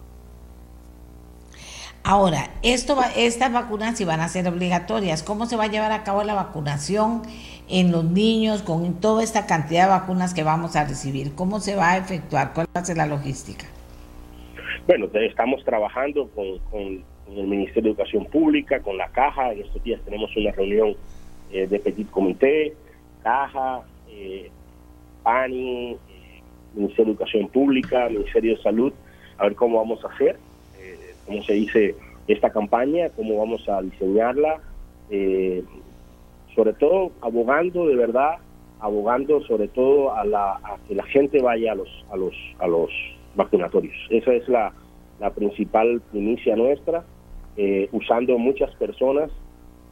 Ahora, esto va, estas vacunas sí van a ser obligatorias. ¿Cómo se va a llevar a cabo la vacunación en los niños con toda esta cantidad de vacunas que vamos a recibir? ¿Cómo se va a efectuar? ¿Cuál va a ser la logística? Bueno, estamos trabajando con, el Ministerio de Educación Pública, con la Caja. En estos días tenemos una reunión eh, de Petit Comité, Caja, eh, PANI, eh, Ministerio de Educación Pública, Ministerio de Salud, a ver cómo vamos a hacer cómo se dice esta campaña, cómo vamos a diseñarla, eh, sobre todo abogando de verdad, abogando sobre todo a, la, que la gente vaya a los a los a los vacunatorios. Esa es la, principal primicia nuestra, eh, usando muchas personas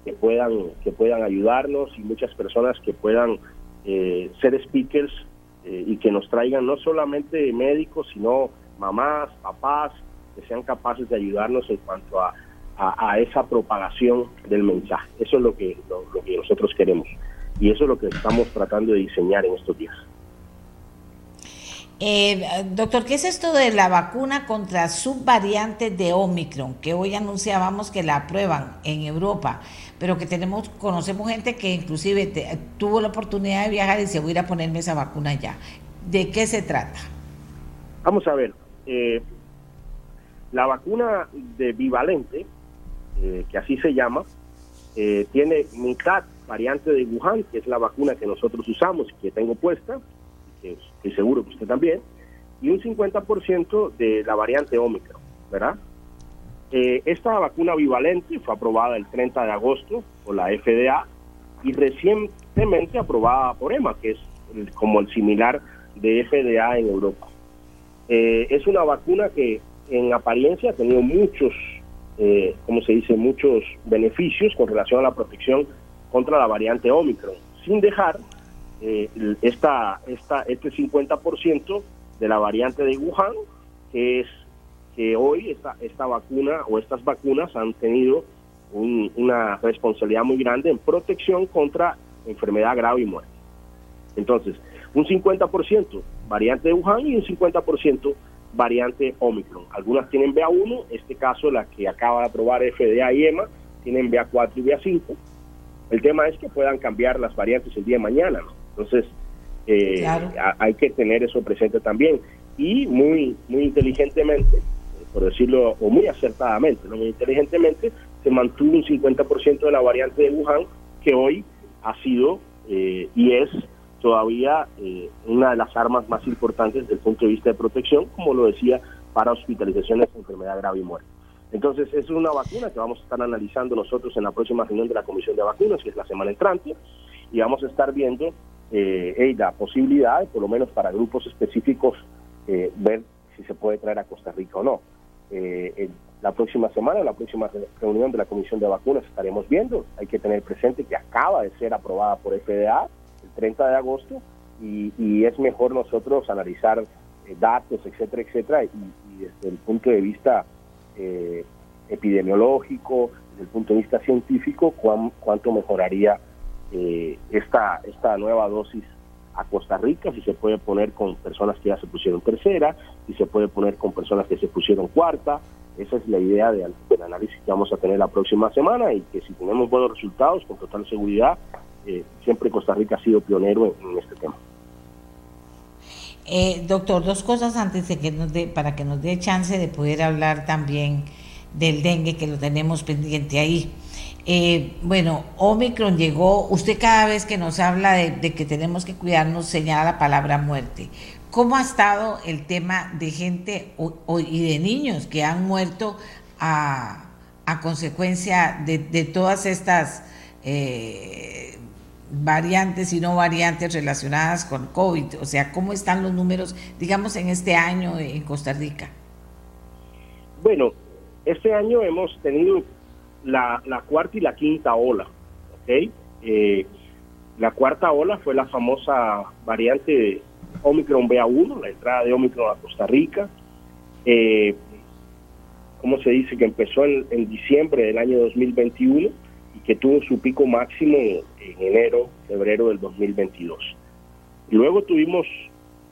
que puedan que puedan ayudarnos y muchas personas que puedan eh, ser speakers y que nos traigan no solamente médicos, sino mamás, papás, que sean capaces de ayudarnos en cuanto a, a, esa propagación del mensaje. Eso es lo que, lo, que nosotros queremos y eso es lo que estamos tratando de diseñar en estos días. Eh, doctor, ¿qué es esto de la vacuna contra subvariantes de Omicron? Que hoy anunciábamos que la aprueban en Europa, pero que tenemos, conocemos gente que inclusive tuvo la oportunidad de viajar y se voy a ir a ponerme esa vacuna ya. ¿De qué se trata? Vamos a ver, eh, la vacuna de bivalente, eh, que así se llama, eh, tiene mitad variante de Wuhan, que es la vacuna que nosotros usamos y que tengo puesta, que estoy seguro que usted también, y un 50% de la variante Omicron, ¿verdad? Eh, esta vacuna bivalente fue aprobada el 30 de agosto por la FDA y recientemente aprobada por EMA, que es como el similar de FDA en Europa. es una vacuna que en apariencia ha tenido muchos, eh, como se dice, muchos beneficios con relación a la protección contra la variante Omicron, sin dejar eh, esta, esta, este 50% de la variante de Wuhan, que es que hoy esta, esta vacuna o estas vacunas han tenido una responsabilidad muy grande en protección contra enfermedad grave y muerte. Entonces, un 50% variante de Wuhan y un 50% variante Omicron. Algunas tienen BA1, este caso la que acaba de aprobar FDA y EMA, tienen BA4 y BA5. El tema es que puedan cambiar las variantes el día de mañana, Entonces, eh, hay que tener eso presente también. Y muy, muy inteligentemente, por decirlo, o muy acertadamente, no muy inteligentemente, se mantuvo un 50% de la variante de Wuhan, que hoy ha sido eh, y es todavía eh, una de las armas más importantes desde el punto de vista de protección, como lo decía, para hospitalizaciones, enfermedad grave y muerte. Entonces, es una vacuna que vamos a estar analizando nosotros en la próxima reunión de la Comisión de Vacunas, que es la semana entrante, y vamos a estar viendo eh, la posibilidad, por lo menos para grupos específicos, eh, ver si se puede traer a Costa Rica o no. Eh, la próxima semana, la próxima reunión de la Comisión de Vacunas estaremos viendo. Hay que tener presente que acaba de ser aprobada por FDA 30 de agosto y, es mejor nosotros analizar eh, datos, etcétera, etcétera, y, desde el punto de vista eh, epidemiológico, desde el punto de vista científico, cuánto mejoraría eh, esta, esta nueva dosis a Costa Rica, si se puede poner con personas que ya se pusieron tercera, si se puede poner con personas que se pusieron cuarta. Esa es la idea del análisis que vamos a tener la próxima semana y que si tenemos buenos resultados, con total seguridad, eh, siempre Costa Rica ha sido pionero en, este tema. Eh, doctor, dos cosas antes de que nos dé, para que nos dé chance de poder hablar también del dengue que lo tenemos pendiente ahí. Eh, bueno, Omicron llegó, usted cada vez que nos habla de, que tenemos que cuidarnos señala la palabra muerte. ¿Cómo ha estado el tema de gente y de niños que han muerto a, consecuencia de, todas estas variantes y no variantes relacionadas con COVID? O sea, ¿cómo están los números, digamos, en este año en Costa Rica? Bueno, este año hemos tenido la, cuarta y la quinta ola. Eh, la cuarta ola fue la famosa variante Omicron BA1, la entrada de Omicron a Costa Rica. Eh, ¿Cómo se dice? Que empezó en, diciembre del año 2021 que tuvo su pico máximo en enero, febrero del 2022. luego tuvimos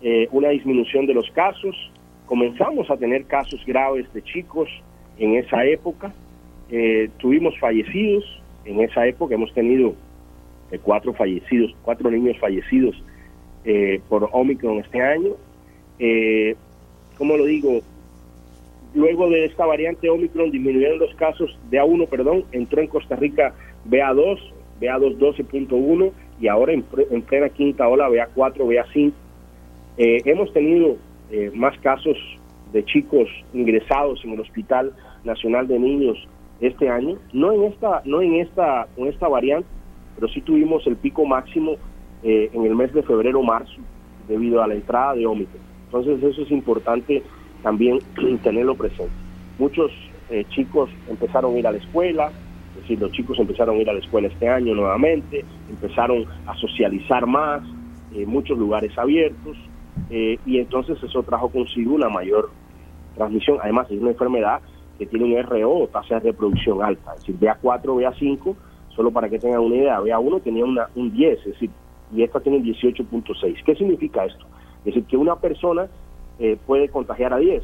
eh, una disminución de los casos, comenzamos a tener casos graves de chicos en esa época, eh, tuvimos fallecidos, en esa época hemos tenido eh, cuatro fallecidos, cuatro niños fallecidos por Omicron este año. ¿Cómo lo digo? Luego de esta variante Omicron disminuyeron los casos de A1, perdón, entró en Costa Rica BA2, BA2 12.1 y ahora en, en, plena quinta ola BA4, BA5. hemos tenido más casos de chicos ingresados en el Hospital Nacional de Niños este año, no en esta, no en esta, en esta variante, pero sí tuvimos el pico máximo eh, en el mes de febrero-marzo debido a la entrada de Omicron. Entonces eso es importante también tenerlo presente. Muchos eh, chicos empezaron a ir a la escuela, es decir, los chicos empezaron a ir a la escuela este año nuevamente, empezaron a socializar más, en muchos lugares abiertos, eh, y entonces eso trajo consigo una mayor transmisión. Además, es una enfermedad que tiene un RO, tasa de reproducción alta, es decir, BA4, BA5, solo para que tengan una idea, BA1 tenía una, un 10, es decir, y esta tiene un 18.6. ¿Qué significa esto? Es decir, que una persona eh, puede contagiar a 10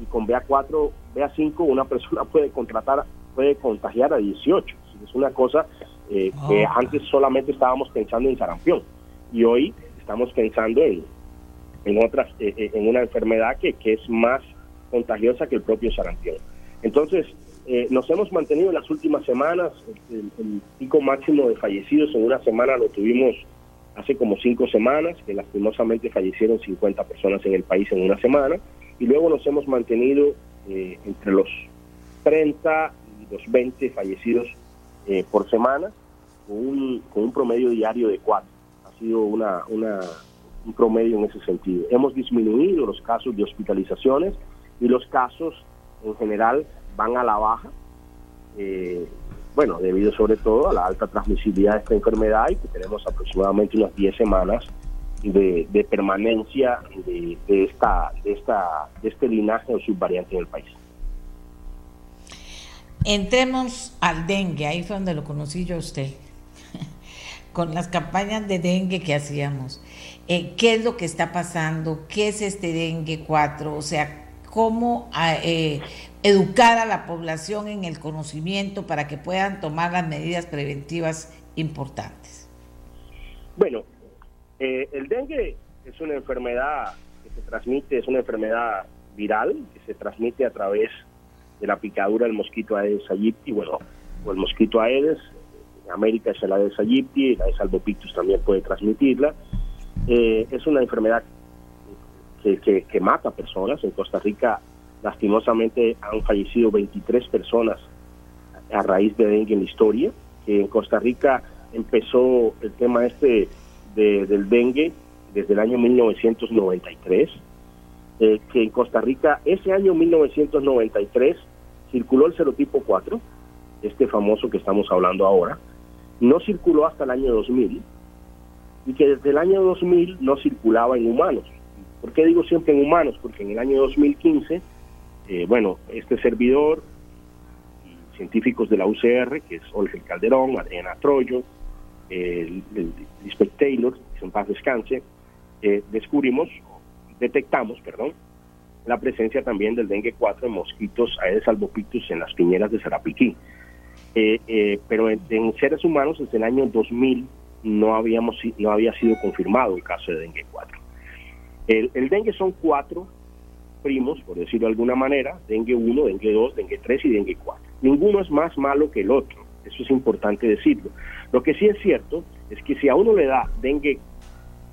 y con BA4, BA5 una persona puede contratar, puede contagiar a 18. Es una cosa eh, que ah. antes solamente estábamos pensando en sarampión y hoy estamos pensando en, en otras, eh, en una enfermedad que, que es más contagiosa que el propio sarampión. Entonces, eh, nos hemos mantenido en las últimas semanas, el, pico máximo de fallecidos en una semana lo tuvimos hace como cinco semanas, que lastimosamente fallecieron 50 personas en el país en una semana, y luego nos hemos mantenido eh, entre los 30 y los 20 fallecidos eh, por semana, con un, promedio diario de 4. Ha sido una, un promedio en ese sentido. Hemos disminuido los casos de hospitalizaciones y los casos en general van a la baja, eh, bueno, debido sobre todo a la alta transmisibilidad de esta enfermedad y que tenemos aproximadamente unas 10 semanas de, permanencia de, esta, de, esta, de este linaje o subvariante en el país. Entremos al dengue, ahí fue donde lo conocí yo a usted, con las campañas de dengue que hacíamos. Eh, ¿Qué es lo que está pasando? ¿Qué es este dengue 4? O sea, cómo ah, eh, educar a la población en el conocimiento para que puedan tomar las medidas preventivas importantes. Bueno, eh, el dengue es una enfermedad que se transmite, es una enfermedad viral que se transmite a través de la picadura del mosquito Aedes aegypti, bueno, o el mosquito Aedes, en América es el Aedes aegypti, el Aedes albopictus también puede transmitirla. Eh, es una enfermedad que, que, mata personas. En Costa Rica Lastimosamente han fallecido 23 personas a raíz de dengue en la historia, que en Costa Rica empezó el tema este del dengue desde el año 1993, eh, que en Costa Rica ese año 1993 circuló el serotipo 4, este famoso que estamos hablando ahora, no circuló hasta el año 2000 y que desde el año 2000 no circulaba en humanos. ¿Por qué digo siempre en humanos? Porque en el año 2015, eh, bueno, este servidor y científicos de la UCR, que es Olger Calderón, Adriana Troyo, el, el, Taylor, que en paz descanse, eh, descubrimos, detectamos, perdón, la presencia también del dengue 4 en mosquitos Aedes albopictus en las piñeras de Sarapiquí. Eh, eh, pero en, seres humanos desde el año 2000 no, habíamos, no había sido confirmado el caso de dengue 4. El, dengue son cuatro primos, por decirlo de alguna manera, dengue 1, dengue 2, dengue 3 y dengue 4. Ninguno es más malo que el otro, eso es importante decirlo. Lo que sí es cierto es que si a uno le da dengue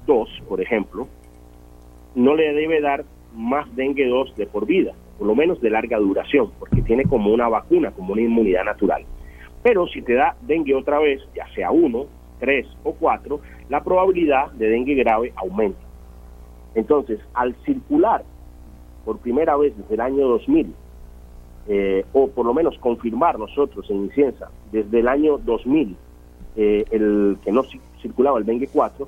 2, por ejemplo, no le debe dar más dengue 2 de por vida, por lo menos de larga duración, porque tiene como una vacuna, como una inmunidad natural. Pero si te da dengue otra vez, ya sea 1, 3 o 4, la probabilidad de dengue grave aumenta. Entonces, al circular por primera vez desde el año 2000, eh, o por lo menos confirmar nosotros en Incienza desde el año 2000, eh, el que no circulaba el dengue 4,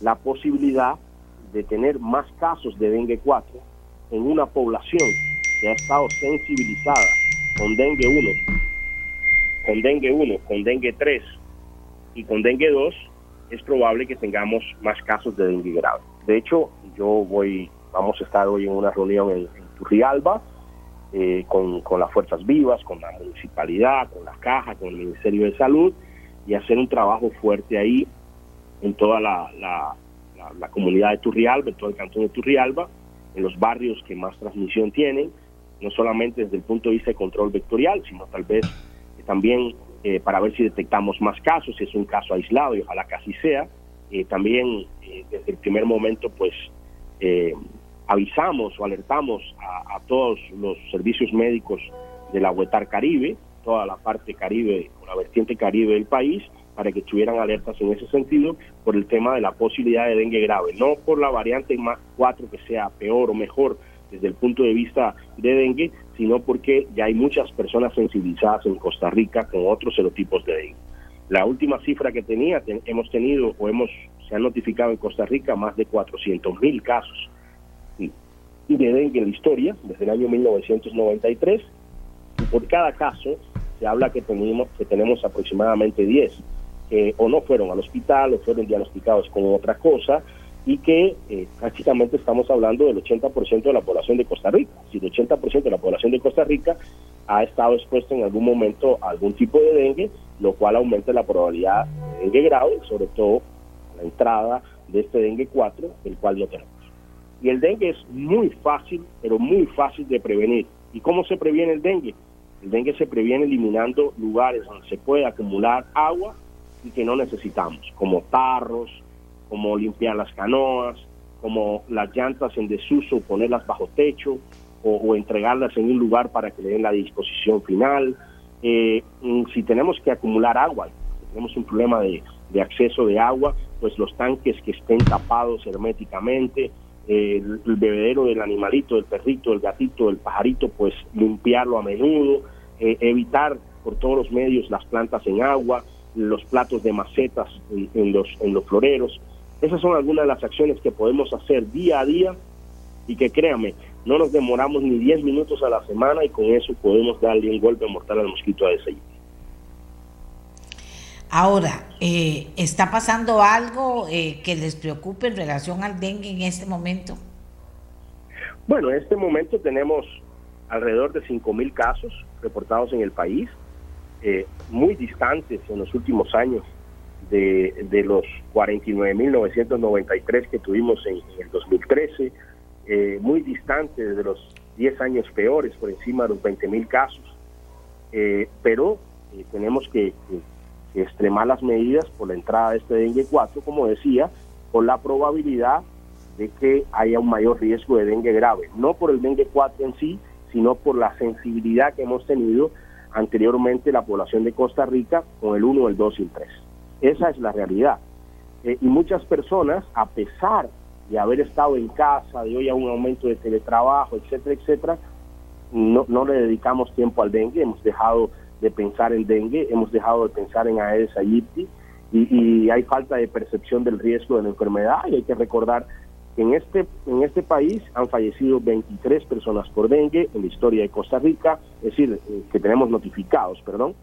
la posibilidad de tener más casos de dengue 4 en una población que ha estado sensibilizada con dengue 1, con dengue 1, con dengue 3 y con dengue 2, es probable que tengamos más casos de dengue grave. De hecho, yo voy, vamos a estar hoy en una reunión en, Turrialba eh, con, con las fuerzas vivas, con la municipalidad, con la caja, con el Ministerio de Salud y hacer un trabajo fuerte ahí en toda la, la, comunidad de Turrialba, en todo el cantón de Turrialba, en los barrios que más transmisión tienen, no solamente desde el punto de vista de control vectorial, sino tal vez también eh, para ver si detectamos más casos, si es un caso aislado y ojalá así sea. Eh, también eh, desde el primer momento pues avisamos o alertamos a, todos los servicios médicos de la Huetar Caribe, toda la parte caribe, la vertiente caribe del país, para que estuvieran alertas en ese sentido por el tema de la posibilidad de dengue grave, no por la variante más 4 que sea peor o mejor desde el punto de vista de dengue, sino porque ya hay muchas personas sensibilizadas en Costa Rica con otros serotipos de dengue. La última cifra que tenía, hemos tenido o hemos se han notificado en Costa Rica más de 400 mil casos de dengue en la historia desde el año 1993. Y por cada caso se habla que tenemos, que tenemos aproximadamente 10 que o no fueron al hospital o fueron diagnosticados con otra cosa y que eh, prácticamente estamos hablando del 80% de la población de Costa Rica. Si el 80% de la población de Costa Rica ha estado expuesto en algún momento a algún tipo de dengue, lo cual aumenta la probabilidad de dengue grave, sobre todo la entrada de este dengue 4, el cual no tenemos. Y el dengue es muy fácil, pero muy fácil de prevenir. ¿Y cómo se previene el dengue? El dengue se previene eliminando lugares donde se puede acumular agua y que no necesitamos, como tarros, como limpiar las canoas, como las llantas en desuso, ponerlas bajo techo o, entregarlas en un lugar para que le den la disposición final. Eh, mm, si tenemos que acumular agua, tenemos un problema de, acceso de agua, pues los tanques que estén tapados herméticamente, el, bebedero del animalito, del perrito, del gatito, del pajarito, pues limpiarlo a menudo, eh, evitar por todos los medios las plantas en agua, los platos de macetas en, los, en los floreros. Esas son algunas de las acciones que podemos hacer día a día y que créanme, no nos demoramos ni 10 minutos a la semana y con eso podemos darle un golpe mortal al mosquito a ese. Ahora, eh, ¿está pasando algo eh, que les preocupe en relación al dengue en este momento? Bueno, en este momento tenemos alrededor de 5.000 casos reportados en el país. Eh, muy distantes en los últimos años de, de los 49.993 que tuvimos en, el 2013, eh, muy distantes de los 10 años peores, por encima de los 20.000 casos. Eh, pero tenemos que, extremar las medidas por la entrada de este dengue 4, como decía, por la probabilidad de que haya un mayor riesgo de dengue grave, no por el dengue 4 en sí, sino por la sensibilidad que hemos tenido anteriormente la población de Costa Rica con el 1, el 2 y el 3. Esa es la realidad. Eh, y muchas personas, a pesar de haber estado en casa, de hoy a un aumento de teletrabajo, etcétera, etcétera, no, no le dedicamos tiempo al dengue, hemos dejado de pensar en dengue, hemos dejado de pensar en Aedes aegypti y, y hay falta de percepción del riesgo de la enfermedad y hay que recordar que en este, en este país han fallecido 23 personas por dengue en la historia de Costa Rica, es decir, eh, que tenemos notificados, perdón,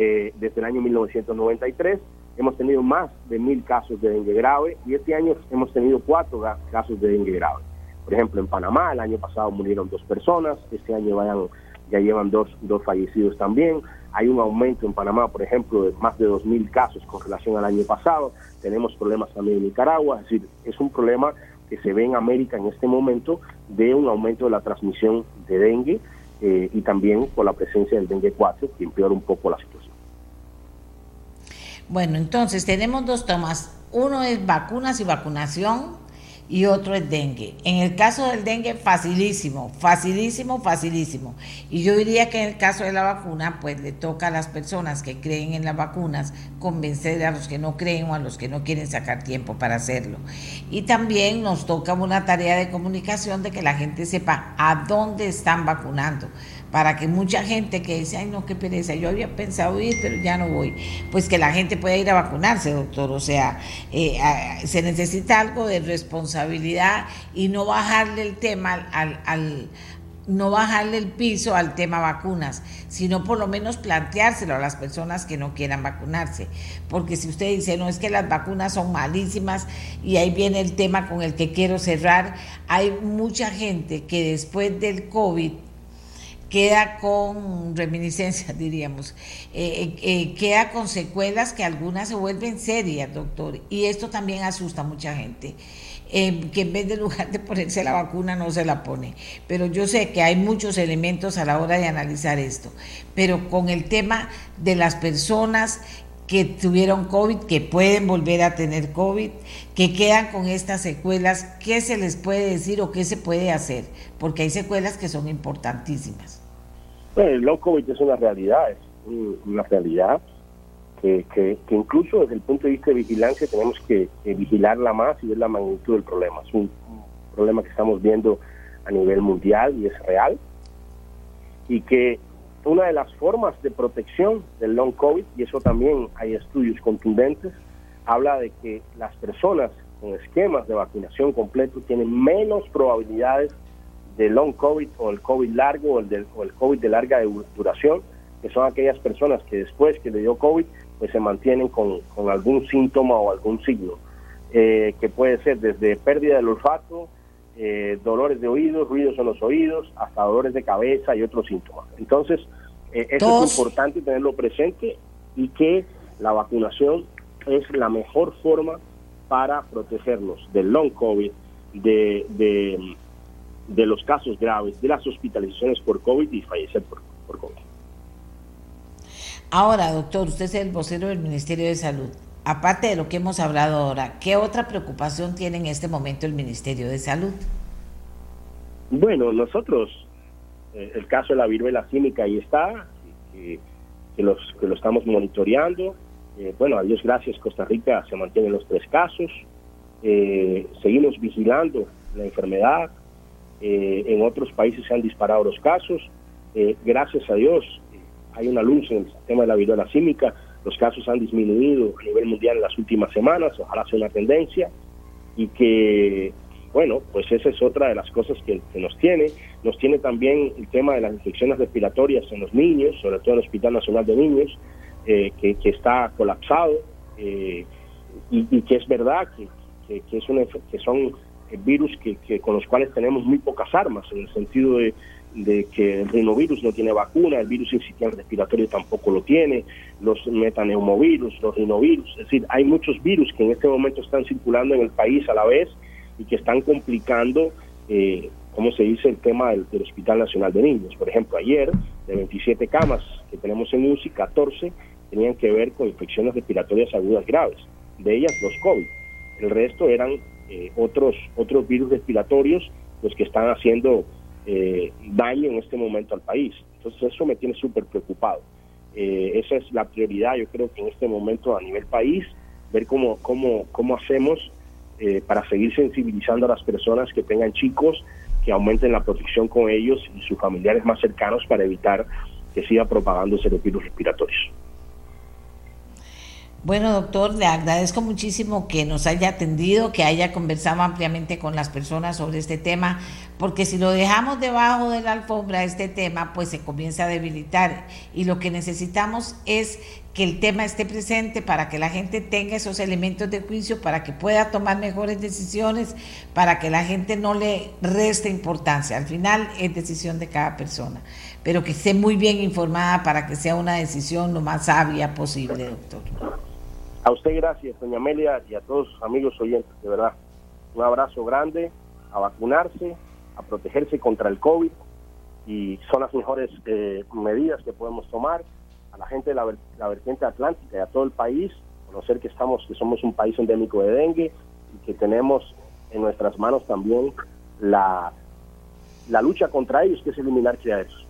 eh, desde el año 1993 hemos tenido más de mil casos de dengue grave y este año hemos tenido cuatro casos de dengue grave. Por ejemplo, en Panamá el año pasado murieron dos personas, este año vayan, ya llevan dos, dos fallecidos también. Hay un aumento en Panamá, por ejemplo, de más de dos mil casos con relación al año pasado. Tenemos problemas también en Nicaragua, es decir, es un problema que se ve en América en este momento de un aumento de la transmisión de dengue eh, y también por la presencia del dengue 4, que empeora un poco la situación. Bueno, entonces tenemos dos tomas. Uno es vacunas y vacunación y otro es dengue. En el caso del dengue, facilísimo, facilísimo, facilísimo. Y yo diría que en el caso de la vacuna, pues le toca a las personas que creen en las vacunas convencer a los que no creen o a los que no quieren sacar tiempo para hacerlo. Y también nos toca una tarea de comunicación de que la gente sepa a dónde están vacunando para que mucha gente que dice, ay no, qué pereza, yo había pensado ir, pero ya no voy, pues que la gente pueda ir a vacunarse, doctor. O sea, eh, se necesita algo de responsabilidad y no bajarle el tema al, al no bajarle el piso al tema vacunas, sino por lo menos planteárselo a las personas que no quieran vacunarse. Porque si usted dice, no es que las vacunas son malísimas y ahí viene el tema con el que quiero cerrar, hay mucha gente que después del COVID queda con reminiscencias, diríamos, eh, eh, eh, queda con secuelas que algunas se vuelven serias, doctor, y esto también asusta a mucha gente. que en vez de lugar de ponerse la vacuna no se la pone. Pero yo sé que hay muchos elementos a la hora de analizar esto. Pero con el tema de las personas que tuvieron COVID, que pueden volver a tener COVID, que quedan con estas secuelas, ¿qué se les puede decir o qué se puede hacer? Porque hay secuelas que son importantísimas. Bueno, el long COVID es una realidad, es una realidad que, que, incluso desde el punto de vista de vigilancia tenemos que, vigilarla más y ver la magnitud del problema. Es un problema que estamos viendo a nivel mundial y es real. Y que una de las formas de protección del long COVID, y eso también hay estudios contundentes, habla de que las personas con esquemas de vacunación completo tienen menos probabilidades de long COVID o el COVID largo o el, del, o el COVID de larga duración, que son aquellas personas que después que le dio COVID, pues se mantienen con, algún síntoma o algún signo, eh, que puede ser desde pérdida del olfato, eh, dolores de oídos, ruidos en los oídos, hasta dolores de cabeza y otros síntomas. Entonces, eh, eso es importante tenerlo presente y que la vacunación es la mejor forma para protegernos del long COVID, de, de, de los casos graves, de las hospitalizaciones por COVID y fallecer por, por COVID. Ahora, doctor, usted es el vocero del Ministerio de Salud aparte de lo que hemos hablado ahora, ¿qué otra preocupación tiene en este momento el Ministerio de Salud? Bueno, nosotros, eh, el caso de la viruela cínica ahí está, que, los, que lo estamos monitoreando. Eh, bueno, a Dios gracias, Costa Rica se mantienen los tres casos. Eh, seguimos vigilando la enfermedad. En otros países se han disparado los casos. gracias a Dios hay una luz en el tema de la viruela cínica los casos han disminuido a nivel mundial en las últimas semanas, ojalá sea una tendencia y que, bueno, pues esa es otra de las cosas que, nos tiene. Nos tiene también el tema de las infecciones respiratorias en los niños, sobre todo en el Hospital Nacional de Niños, eh, que, está colapsado eh, y, que es verdad que, es que son virus que, con los cuales tenemos muy pocas armas, en el sentido de que el rinovirus no tiene vacuna, el virus incipiente respiratorio tampoco lo tiene, los metaneumovirus, los rinovirus, es decir, hay muchos virus que en este momento están circulando en el país a la vez y que están complicando, eh, como se dice, el tema del, Hospital Nacional de Niños. Por ejemplo, ayer, de 27 camas que tenemos en UCI, 14 tenían que ver con infecciones respiratorias agudas graves, de ellas los COVID. El resto eran eh, otros, otros virus respiratorios los que están haciendo eh, daño en este momento al país. Entonces eso me tiene súper preocupado. Eh, esa es la prioridad, yo creo que en este momento a nivel país, ver cómo, cómo, cómo hacemos eh, para seguir sensibilizando a las personas que tengan chicos, que aumenten la protección con ellos y sus familiares más cercanos para evitar que siga propagándose los virus respiratorios. Bueno, doctor, le agradezco muchísimo que nos haya atendido, que haya conversado ampliamente con las personas sobre este tema, porque si lo dejamos debajo de la alfombra, este tema, pues se comienza a debilitar. Y lo que necesitamos es que el tema esté presente para que la gente tenga esos elementos de juicio, para que pueda tomar mejores decisiones, para que la gente no le reste importancia. Al final es decisión de cada persona, pero que esté muy bien informada para que sea una decisión lo más sabia posible, doctor. A usted gracias, doña Amelia, y a todos sus amigos oyentes, de verdad. Un abrazo grande, a vacunarse, a protegerse contra el COVID, y son las mejores eh, medidas que podemos tomar. A la gente de la, la, vertiente atlántica y a todo el país, conocer que, estamos, que somos un país endémico de dengue y que tenemos en nuestras manos también la, la lucha contra ellos, que es eliminar criaderos.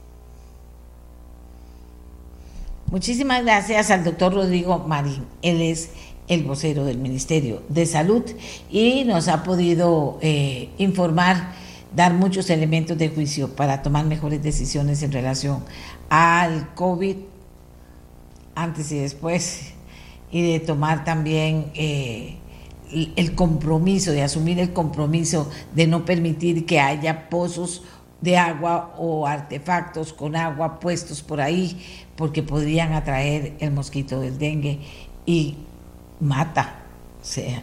Muchísimas gracias al doctor Rodrigo Marín. Él es el vocero del Ministerio de Salud y nos ha podido eh, informar, dar muchos elementos de juicio para tomar mejores decisiones en relación al COVID antes y después y de tomar también eh, el compromiso, de asumir el compromiso de no permitir que haya pozos de agua o artefactos con agua puestos por ahí porque podrían atraer el mosquito del dengue y mata, o sea,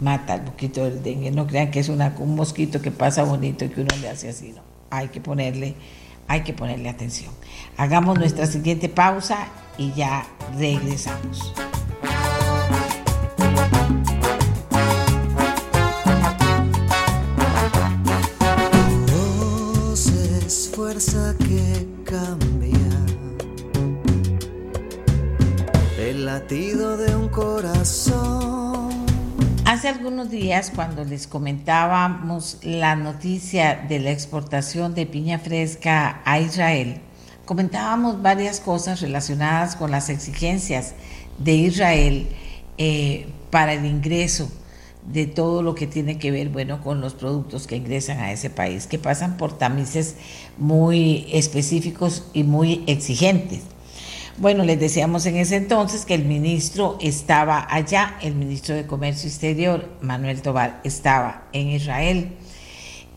mata el mosquito del dengue. No crean que es una, un mosquito que pasa bonito y que uno le hace así, no. Hay que ponerle, hay que ponerle atención. Hagamos nuestra siguiente pausa y ya regresamos. Latido de un corazón. Hace algunos días, cuando les comentábamos la noticia de la exportación de piña fresca a Israel, comentábamos varias cosas relacionadas con las exigencias de Israel eh, para el ingreso de todo lo que tiene que ver, bueno, con los productos que ingresan a ese país, que pasan por tamices muy específicos y muy exigentes. Bueno, les decíamos en ese entonces que el ministro estaba allá, el ministro de Comercio Exterior, Manuel Tobar, estaba en Israel.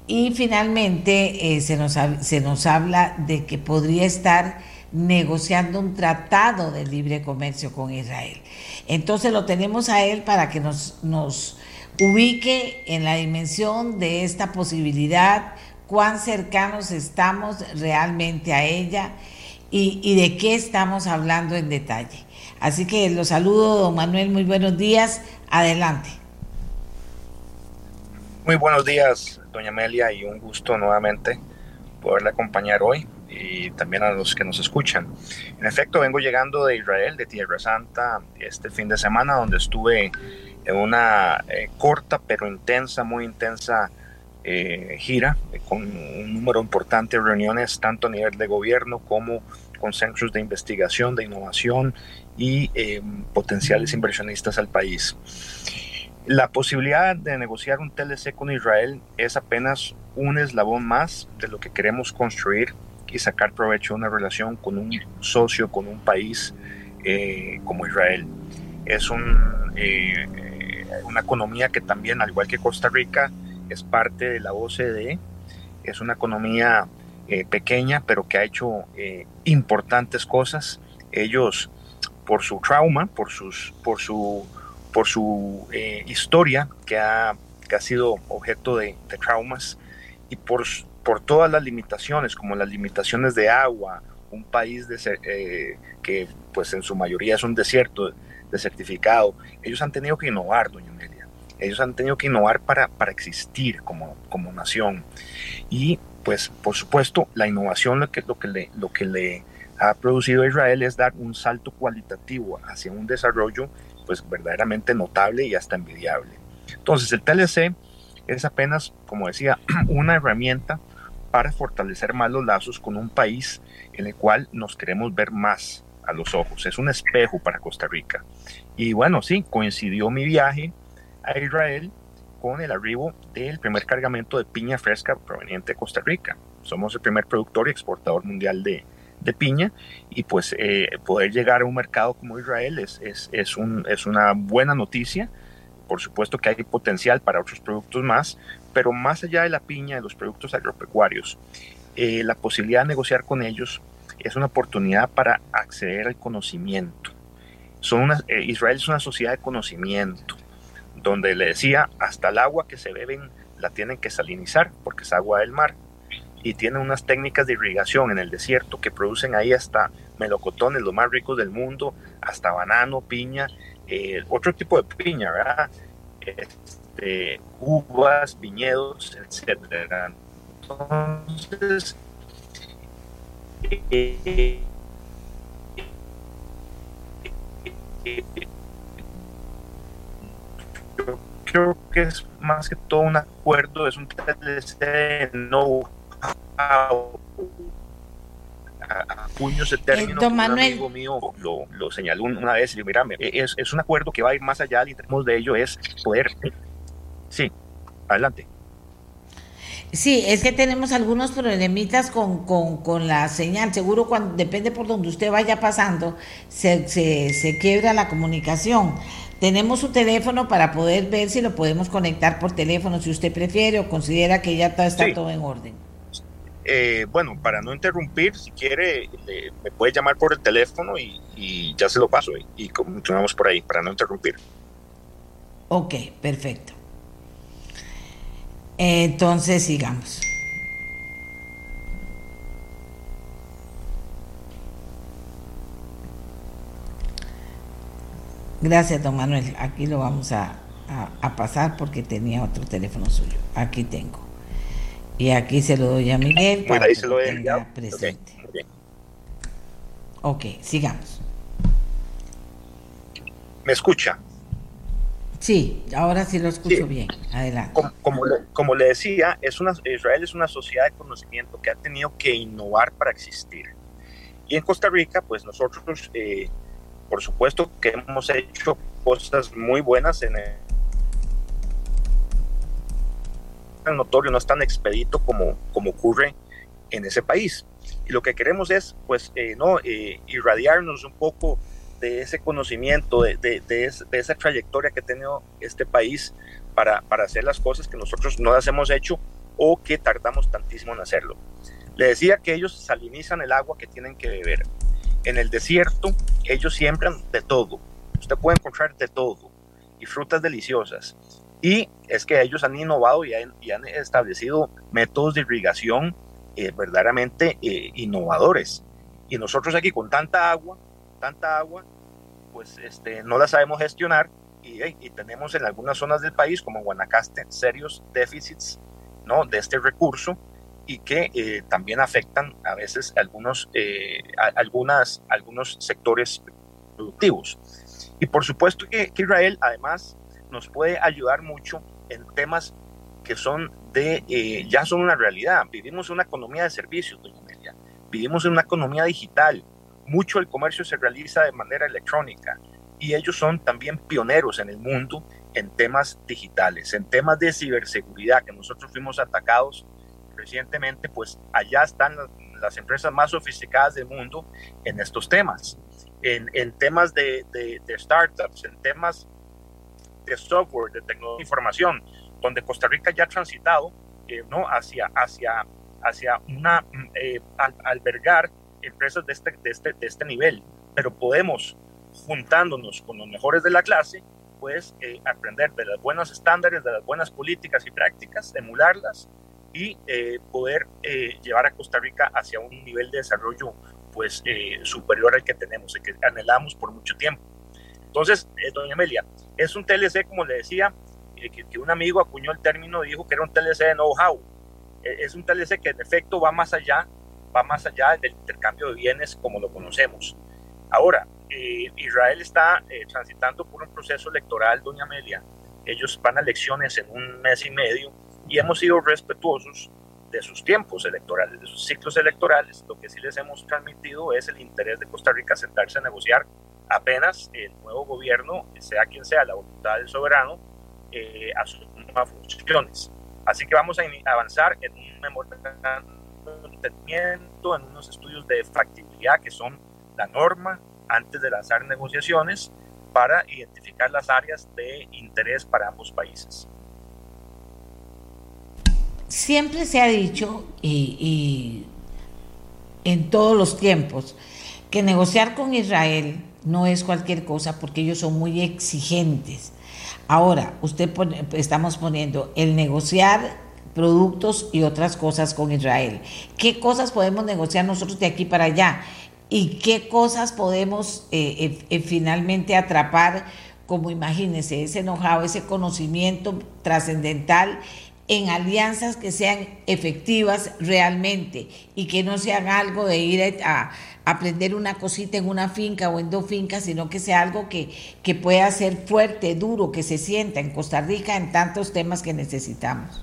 Y finalmente eh, se, nos, se nos habla de que podría estar negociando un tratado de libre comercio con Israel. Entonces lo tenemos a él para que nos, nos ubique en la dimensión de esta posibilidad, cuán cercanos estamos realmente a ella y, de qué estamos hablando en detalle. Así que los saludo, don Manuel, muy buenos días, adelante. Muy buenos días, doña Amelia, y un gusto nuevamente poderle acompañar hoy y también a los que nos escuchan. En efecto, vengo llegando de Israel, de Tierra Santa, este fin de semana, donde estuve en una eh, corta pero intensa, muy intensa eh, gira, eh, con un número importante de reuniones, tanto a nivel de gobierno como con centros de investigación, de innovación y potenciales inversionistas al país. La posibilidad de negociar un TLC con Israel es apenas un eslabón más de lo que queremos construir y sacar provecho de una relación con un socio, con un país como Israel. Es un una economía que también, al igual que Costa Rica, es parte de la OCDE, es una economía eh, pequeña, pero que ha hecho eh, importantes cosas. Ellos, por su trauma, por, sus, por su, por su eh, historia, que ha, que ha sido objeto de, traumas, y por, por todas las limitaciones, como las limitaciones de agua, un país que pues en su mayoría es un desierto, de certificado. Ellos han tenido que innovar, doña Amelia. Ellos han tenido que innovar para, para existir como, como nación. Y pues por supuesto la innovación lo que, lo que, le, lo que le ha producido a Israel es dar un salto cualitativo hacia un desarrollo pues verdaderamente notable y hasta envidiable. Entonces el TLC es apenas, como decía, una herramienta para fortalecer más los lazos con un país en el cual nos queremos ver más a los ojos. Es un espejo para Costa Rica. Y bueno, sí, coincidió mi viaje a Israel con el arribo del primer cargamento de piña fresca proveniente de Costa Rica. Somos el primer productor y exportador mundial de, de piña y pues eh, poder llegar a un mercado como Israel es, es, es, un, es una buena noticia. Por supuesto que hay potencial para otros productos más, pero más allá de la piña, de los productos agropecuarios, eh, la posibilidad de negociar con ellos es una oportunidad para acceder al conocimiento. Son una, eh, Israel es una sociedad de conocimiento, donde le decía, hasta el agua que se beben la tienen que salinizar, porque es agua del mar y tienen unas técnicas de irrigación en el desierto que producen ahí hasta melocotones, los más ricos del mundo, hasta banano, piña, eh, otro tipo de piña, ¿verdad? Este, uvas, viñedos, etcétera. Entonces, eh, yo creo que es más que todo un acuerdo, es un TLC no a, puños de término. Eh, un amigo mío lo, lo señaló una vez y le mira, es, es un acuerdo que va a ir más allá, y tenemos de ello es poder. Sí, adelante. Sí, es que tenemos algunos problemitas con, con, con, la señal. Seguro cuando depende por donde usted vaya pasando, se, se, se, quiebra la comunicación. Tenemos su teléfono para poder ver si lo podemos conectar por teléfono, si usted prefiere o considera que ya está, está todo en orden. Eh, bueno, para no interrumpir, si quiere, me puede llamar por el teléfono y, ya se lo paso y, y, continuamos por ahí, para no interrumpir. Ok, perfecto. Entonces, sigamos. Gracias, don Manuel. Aquí lo vamos a, a pasar porque tenía otro teléfono suyo. Aquí tengo. Y aquí se lo doy a Miguel para ahí se lo tenga presente. ok, sigamos. ¿Me escucha? Sí, ahora sí lo escucho bien. Adelante. Como, le, como, le, decía, es una, Israel es una sociedad de conocimiento que ha tenido que innovar para existir. Y en Costa Rica, pues nosotros, eh, por supuesto que hemos hecho cosas muy buenas en el notorio, no es tan expedito como, como ocurre en ese país. Y lo que queremos es, pues, eh, no eh, irradiarnos un poco de ese conocimiento, de, de, de, esa trayectoria que ha tenido este país para, para hacer las cosas que nosotros no las hemos hecho o que tardamos tantísimo en hacerlo. Le decía que ellos salinizan el agua que tienen que beber. En el desierto ellos siembran de todo. Usted puede encontrar de todo y frutas deliciosas. Y es que ellos han innovado y han, establecido métodos de irrigación eh, verdaderamente eh, innovadores. Y nosotros aquí con tanta agua, tanta agua, pues este, no la sabemos gestionar y, tenemos en algunas zonas del país, como Guanacaste, serios déficits ¿no? de este recurso y que eh, también afectan a veces algunos, algunas, algunos sectores productivos. Y por supuesto que, que Israel además nos puede ayudar mucho en temas que son de, eh, ya son una realidad. Vivimos una economía de servicios, doña Amelia. Vivimos en una economía digital. Mucho el comercio se realiza de manera electrónica y ellos son también pioneros en el mundo en temas digitales, en temas de ciberseguridad, que nosotros fuimos atacados recientemente, pues allá están las, empresas más sofisticadas del mundo en estos temas, en, en temas de, de, startups, en temas de software, de tecnología de información, donde Costa Rica ya ha transitado eh, ¿no? hacia, hacia, hacia una, eh, albergar empresas de este, de, este, de este nivel, pero podemos, juntándonos con los mejores de la clase, pues eh, aprender de los buenos estándares, de las buenas políticas y prácticas, emularlas y poder llevar a Costa Rica hacia un nivel de desarrollo pues superior al que tenemos, el que anhelamos por mucho tiempo. Entonces, doña Amelia, es un TLC, como le decía, eh, que, un amigo acuñó el término dijo que era un TLC de know-how. E, es un TLC que en efecto va más allá, va más allá del intercambio de bienes como lo conocemos. Ahora, eh, Israel está eh, transitando por un proceso electoral, doña Amelia. Ellos van a elecciones en un mes y medio y hemos sido respetuosos de sus tiempos electorales, de sus ciclos electorales. Lo que sí les hemos transmitido es el interés de Costa Rica sentarse a negociar apenas el nuevo gobierno, sea quien sea la voluntad del soberano, eh, asuma funciones. Así que vamos a avanzar en un entendimiento, en unos estudios de factibilidad que son la norma antes de lanzar negociaciones para identificar las áreas de interés para ambos países. Siempre se ha dicho, y, en todos los tiempos, que negociar con Israel no es cualquier cosa porque ellos son muy exigentes. Ahora, usted estamos poniendo el negociar productos y otras cosas con Israel. ¿Qué cosas podemos negociar nosotros de aquí para allá? ¿Y qué cosas podemos eh, eh, eh, finalmente atrapar, como imagínense, ese enojado, ese conocimiento trascendental en alianzas que sean efectivas realmente y que no sean algo de ir a, aprender una cosita en una finca o en dos fincas, sino que sea algo que, que pueda ser fuerte, duro, que se sienta en Costa Rica en tantos temas que necesitamos.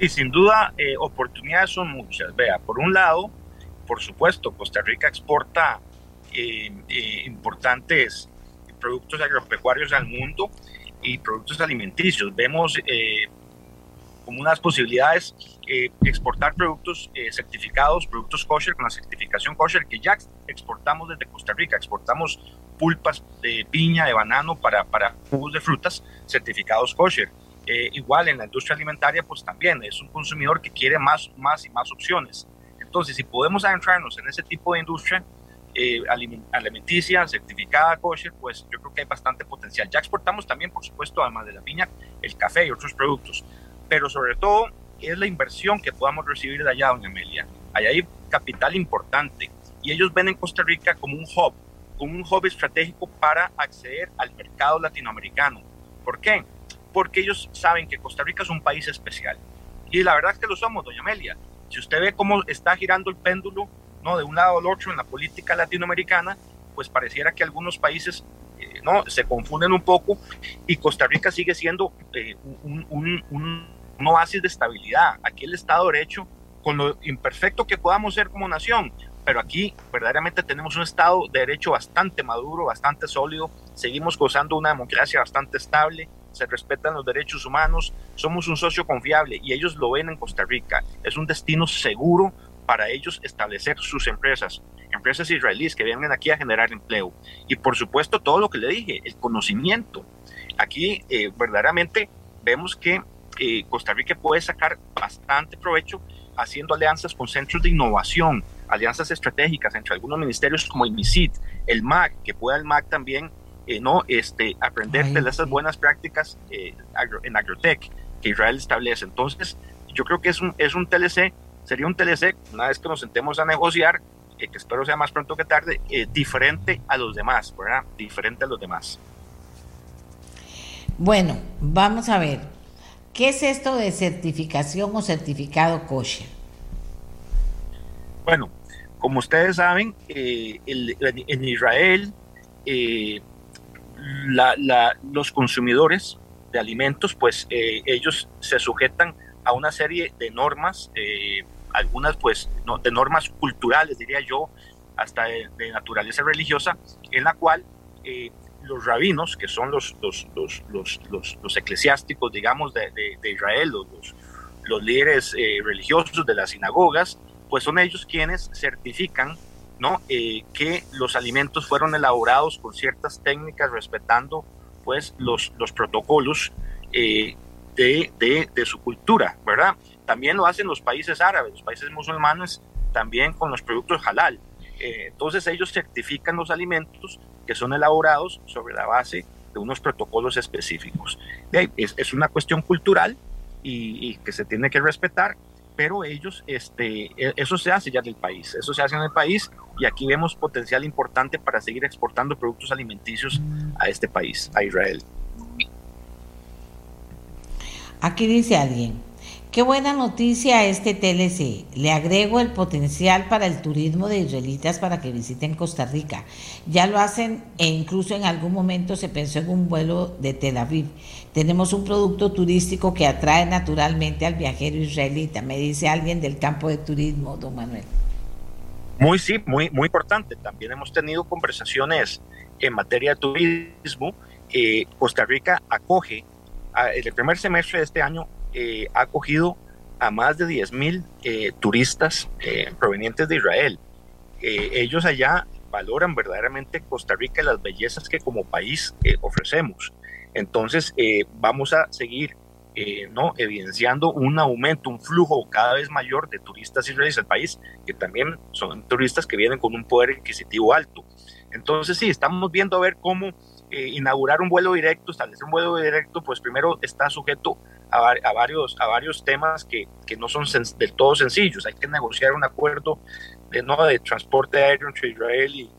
Y sin duda, eh, oportunidades son muchas. Vea, por un lado, por supuesto, Costa Rica exporta eh, eh, importantes productos agropecuarios al mundo y productos alimenticios. Vemos como unas posibilidades exportar productos certificados, productos kosher con la certificación kosher que ya exportamos desde Costa Rica. Exportamos pulpas de piña, de banano para, para jugos de frutas certificados kosher. Eh, igual en la industria alimentaria, pues también es un consumidor que quiere más, más y más opciones. Entonces, si podemos adentrarnos en ese tipo de industria eh, alimenticia, certificada kosher, pues yo creo que hay bastante potencial. Ya exportamos también, por supuesto, además de la piña, el café y otros productos, pero sobre todo es la inversión que podamos recibir de allá, doña Amelia. Allá hay capital importante y ellos ven en Costa Rica como un hub, como un hub estratégico para acceder al mercado latinoamericano. ¿Por qué? porque ellos saben que Costa Rica es un país especial. Y la verdad es que lo somos, doña Amelia. Si usted ve cómo está girando el péndulo ¿no? de un lado al otro en la política latinoamericana, pues pareciera que algunos países eh, ¿no? se confunden un poco y Costa Rica sigue siendo eh, un, un, un oasis de estabilidad. Aquí el Estado de Derecho, con lo imperfecto que podamos ser como nación, pero aquí verdaderamente tenemos un Estado de Derecho bastante maduro, bastante sólido, seguimos gozando una democracia bastante estable, se respetan los derechos humanos, somos un socio confiable y ellos lo ven en Costa Rica. Es un destino seguro para ellos establecer sus empresas, empresas israelíes que vienen aquí a generar empleo. Y por supuesto todo lo que le dije, el conocimiento. Aquí eh, verdaderamente vemos que eh, Costa Rica puede sacar bastante provecho haciendo alianzas con centros de innovación, alianzas estratégicas entre algunos ministerios como el MISIT, el MAC, que pueda el MAC también eh, no este, aprender de esas buenas prácticas eh, en agrotech que Israel establece. Entonces, yo creo que es un, es un TLC, sería un TLC, una vez que nos sentemos a negociar, eh, que espero sea más pronto que tarde, diferente a los demás, ¿verdad? Diferente a los demás. Bueno, vamos a ver. ¿Qué es esto de certificación o certificado kosher? Bueno, como ustedes saben, en Israel los consumidores de alimentos, pues eh, ellos se sujetan a una serie de normas, eh, algunas pues de normas culturales, diría yo, hasta de, naturaleza religiosa, en la cual eh, los rabinos, que son los, los, los, los eclesiásticos, digamos, de, de Israel, los, los líderes religiosos de las sinagogas, pues son ellos quienes certifican ¿no? Eh, que los alimentos fueron elaborados con ciertas técnicas respetando pues los, los protocolos eh, de, de, su cultura, ¿verdad? También lo hacen los países árabes, los países musulmanes, también con los productos halal. Eh, entonces ellos certifican los alimentos que son elaborados sobre la base de unos protocolos específicos. Es, es una cuestión cultural y, que se tiene que respetar pero ellos, este, e, eso se hace ya en el país, eso se hace en el país y aquí vemos potencial importante para seguir exportando productos alimenticios a este país, a Israel. Aquí dice alguien, Qué buena noticia este TLC. Le agrego el potencial para el turismo de israelitas para que visiten Costa Rica. Ya lo hacen e incluso en algún momento se pensó en un vuelo de Tel Aviv. Tenemos un producto turístico que atrae naturalmente al viajero israelita, me dice alguien del campo de turismo, don Manuel. Muy sí, muy, muy importante. También hemos tenido conversaciones en materia de turismo. Eh, Costa Rica acoge en el primer semestre de este año eh, ha acogido a más de 10.000 mil eh, turistas eh, provenientes de Israel. ellos allá valoran verdaderamente Costa Rica y las bellezas que como país ofrecemos. Entonces vamos a seguir ¿no? evidenciando un aumento, un flujo cada vez mayor de turistas israelíes al país, que también son turistas que vienen con un poder adquisitivo alto. Entonces sí, estamos viendo a ver cómo inaugurar un vuelo directo, establecer un vuelo directo, pues primero está sujeto a, varios, a varios temas que, que no son del todo sencillos. Hay que negociar un acuerdo de, ¿no? de transporte aéreo entre Israel y,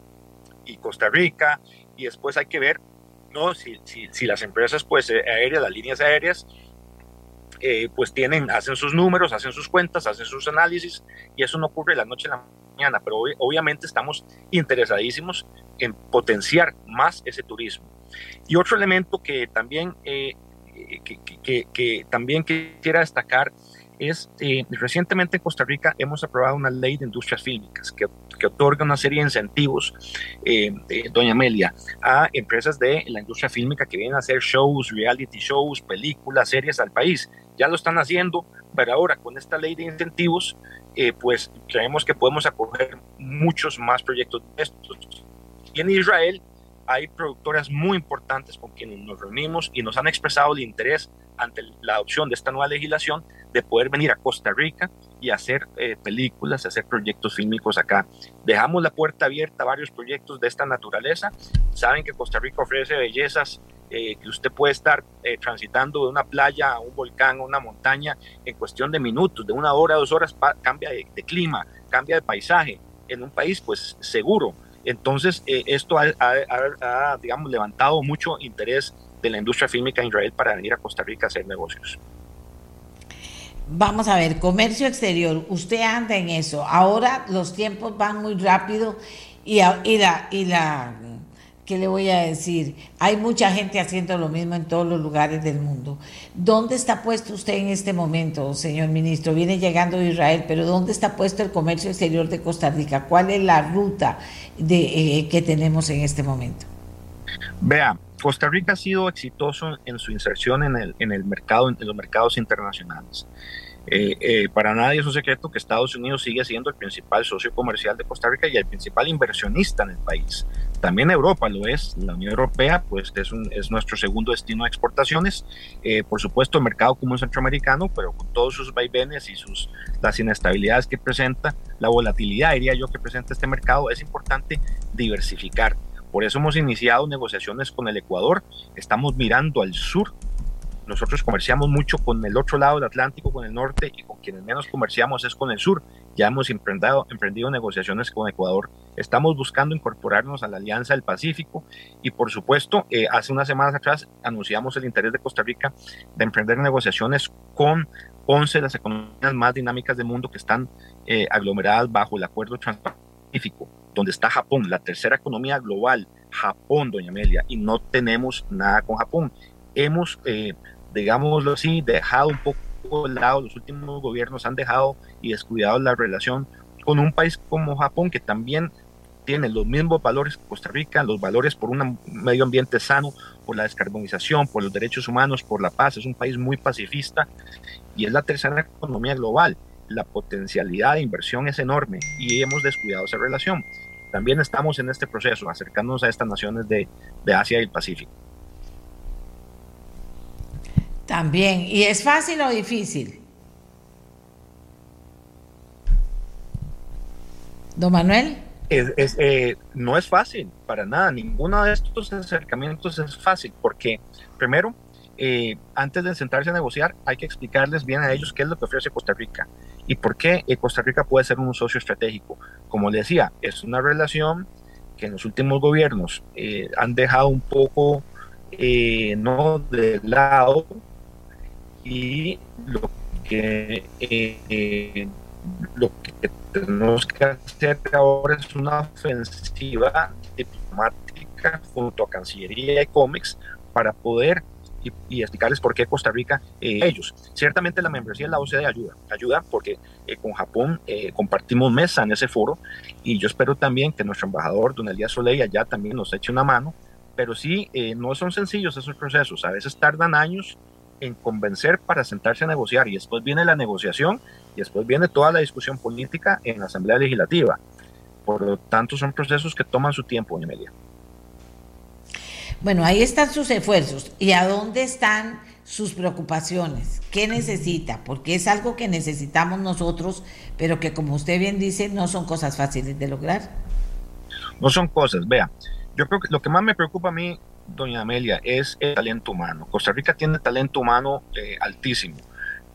y Costa Rica y después hay que ver ¿no? si, si, si las empresas pues, eh, aéreas, las líneas aéreas, eh, pues tienen, hacen sus números, hacen sus cuentas, hacen sus análisis y eso no ocurre la noche a la mañana, pero obviamente estamos interesadísimos en potenciar más ese turismo. Y otro elemento que también eh, que, también quisiera destacar es, eh, recientemente en Costa Rica hemos aprobado una ley de industrias fílmicas que, otorga una serie de incentivos, eh, doña Amelia, a empresas de la industria fílmica que vienen a hacer shows, reality shows, películas, series al país. Ya lo están haciendo, pero ahora con esta ley de incentivos, eh, pues creemos que podemos acoger muchos más proyectos de estos. Y en Israel hay productoras muy importantes con quienes nos reunimos y nos han expresado el interés ante la adopción de esta nueva legislación de poder venir a Costa Rica y hacer eh, películas, hacer proyectos fílmicos acá. Dejamos la puerta abierta a varios proyectos de esta naturaleza. Saben que Costa Rica ofrece bellezas eh, que usted puede estar eh, transitando de una playa a un volcán, a una montaña, en cuestión de minutos, de una hora, dos horas, cambia de, de clima, cambia de paisaje, en un país pues seguro entonces, eh, esto ha, digamos, levantado mucho interés de la industria fílmica en Israel para venir a Costa Rica a hacer negocios. Vamos a ver, comercio exterior, usted anda en eso. Ahora los tiempos van muy rápido y, y la, y la ¿qué le voy a decir? Hay mucha gente haciendo lo mismo en todos los lugares del mundo. ¿Dónde está puesto usted en este momento, señor ministro? Viene llegando Israel, pero ¿dónde está puesto el comercio exterior de Costa Rica? ¿Cuál es la ruta de, eh, que tenemos en este momento? Vea, Costa Rica ha sido exitoso en su inserción en el, en el mercado, en los mercados internacionales. Eh, eh, para nadie es un secreto que Estados Unidos sigue siendo el principal socio comercial de Costa Rica y el principal inversionista en el país. También Europa lo es, la Unión Europea pues es, nuestro segundo destino de exportaciones. Eh, por supuesto el mercado común centroamericano, pero con todos sus vaivenes y sus, las inestabilidades que presenta, la volatilidad diría yo que presenta este mercado, es importante diversificar. Por eso hemos iniciado negociaciones con el Ecuador, estamos mirando al sur nosotros comerciamos mucho con el otro lado del Atlántico, con el norte, y con quienes menos comerciamos es con el sur. Ya hemos emprendido, emprendido negociaciones con Ecuador. Estamos buscando incorporarnos a la Alianza del Pacífico y, por supuesto, eh, hace unas semanas atrás anunciamos el interés de Costa Rica de emprender negociaciones con 11 de las economías más dinámicas del mundo que están eh, aglomeradas bajo el Acuerdo Transpacífico, donde está Japón, la tercera economía global, Japón, doña Amelia, y no tenemos nada con Japón. Hemos eh, digámoslo así, dejado un poco de lado, los últimos gobiernos han dejado y descuidado la relación con un país como Japón que también tiene los mismos valores que Costa Rica, los valores por un medio ambiente sano, por la descarbonización, por los derechos humanos, por la paz. Es un país muy pacifista y es la tercera economía global. La potencialidad de inversión es enorme y hemos descuidado esa relación. También estamos en este proceso, acercándonos a estas naciones de, de Asia y el Pacífico. También. ¿Y es fácil o difícil? Don Manuel. Eh, no es fácil, para nada. Ninguno de estos acercamientos es fácil, porque primero, eh, antes de sentarse a negociar, hay que explicarles bien a ellos qué es lo que ofrece Costa Rica y por qué eh, Costa Rica puede ser un socio estratégico. Como le decía, es una relación que en los últimos gobiernos han dejado un poco no de lado y lo que eh, lo que tenemos que hacer ahora es una ofensiva diplomática junto a Cancillería y Comex para poder y, explicarles por qué Costa Rica, eh, ellos. Ciertamente la membresía de la OCDE ayuda, ayuda porque eh, con Japón eh, compartimos mesa en ese foro y yo espero también que nuestro embajador, don Elías Soleil, allá también nos eche una mano, pero sí, no son sencillos esos procesos, a veces tardan años en convencer para sentarse a negociar y después viene la negociación y después viene toda la discusión política en la Asamblea Legislativa. Por lo tanto, son procesos que toman su tiempo, doña Amelia. Bueno, ahí están sus esfuerzos. ¿Y a dónde están sus preocupaciones? ¿Qué necesita? Porque es algo que necesitamos nosotros, pero que como usted bien dice, no son cosas fáciles de lograr. No son cosas, vea. Yo creo que lo que más me preocupa a mí, doña Amelia, es el talento humano. Costa Rica tiene talento humano eh, altísimo,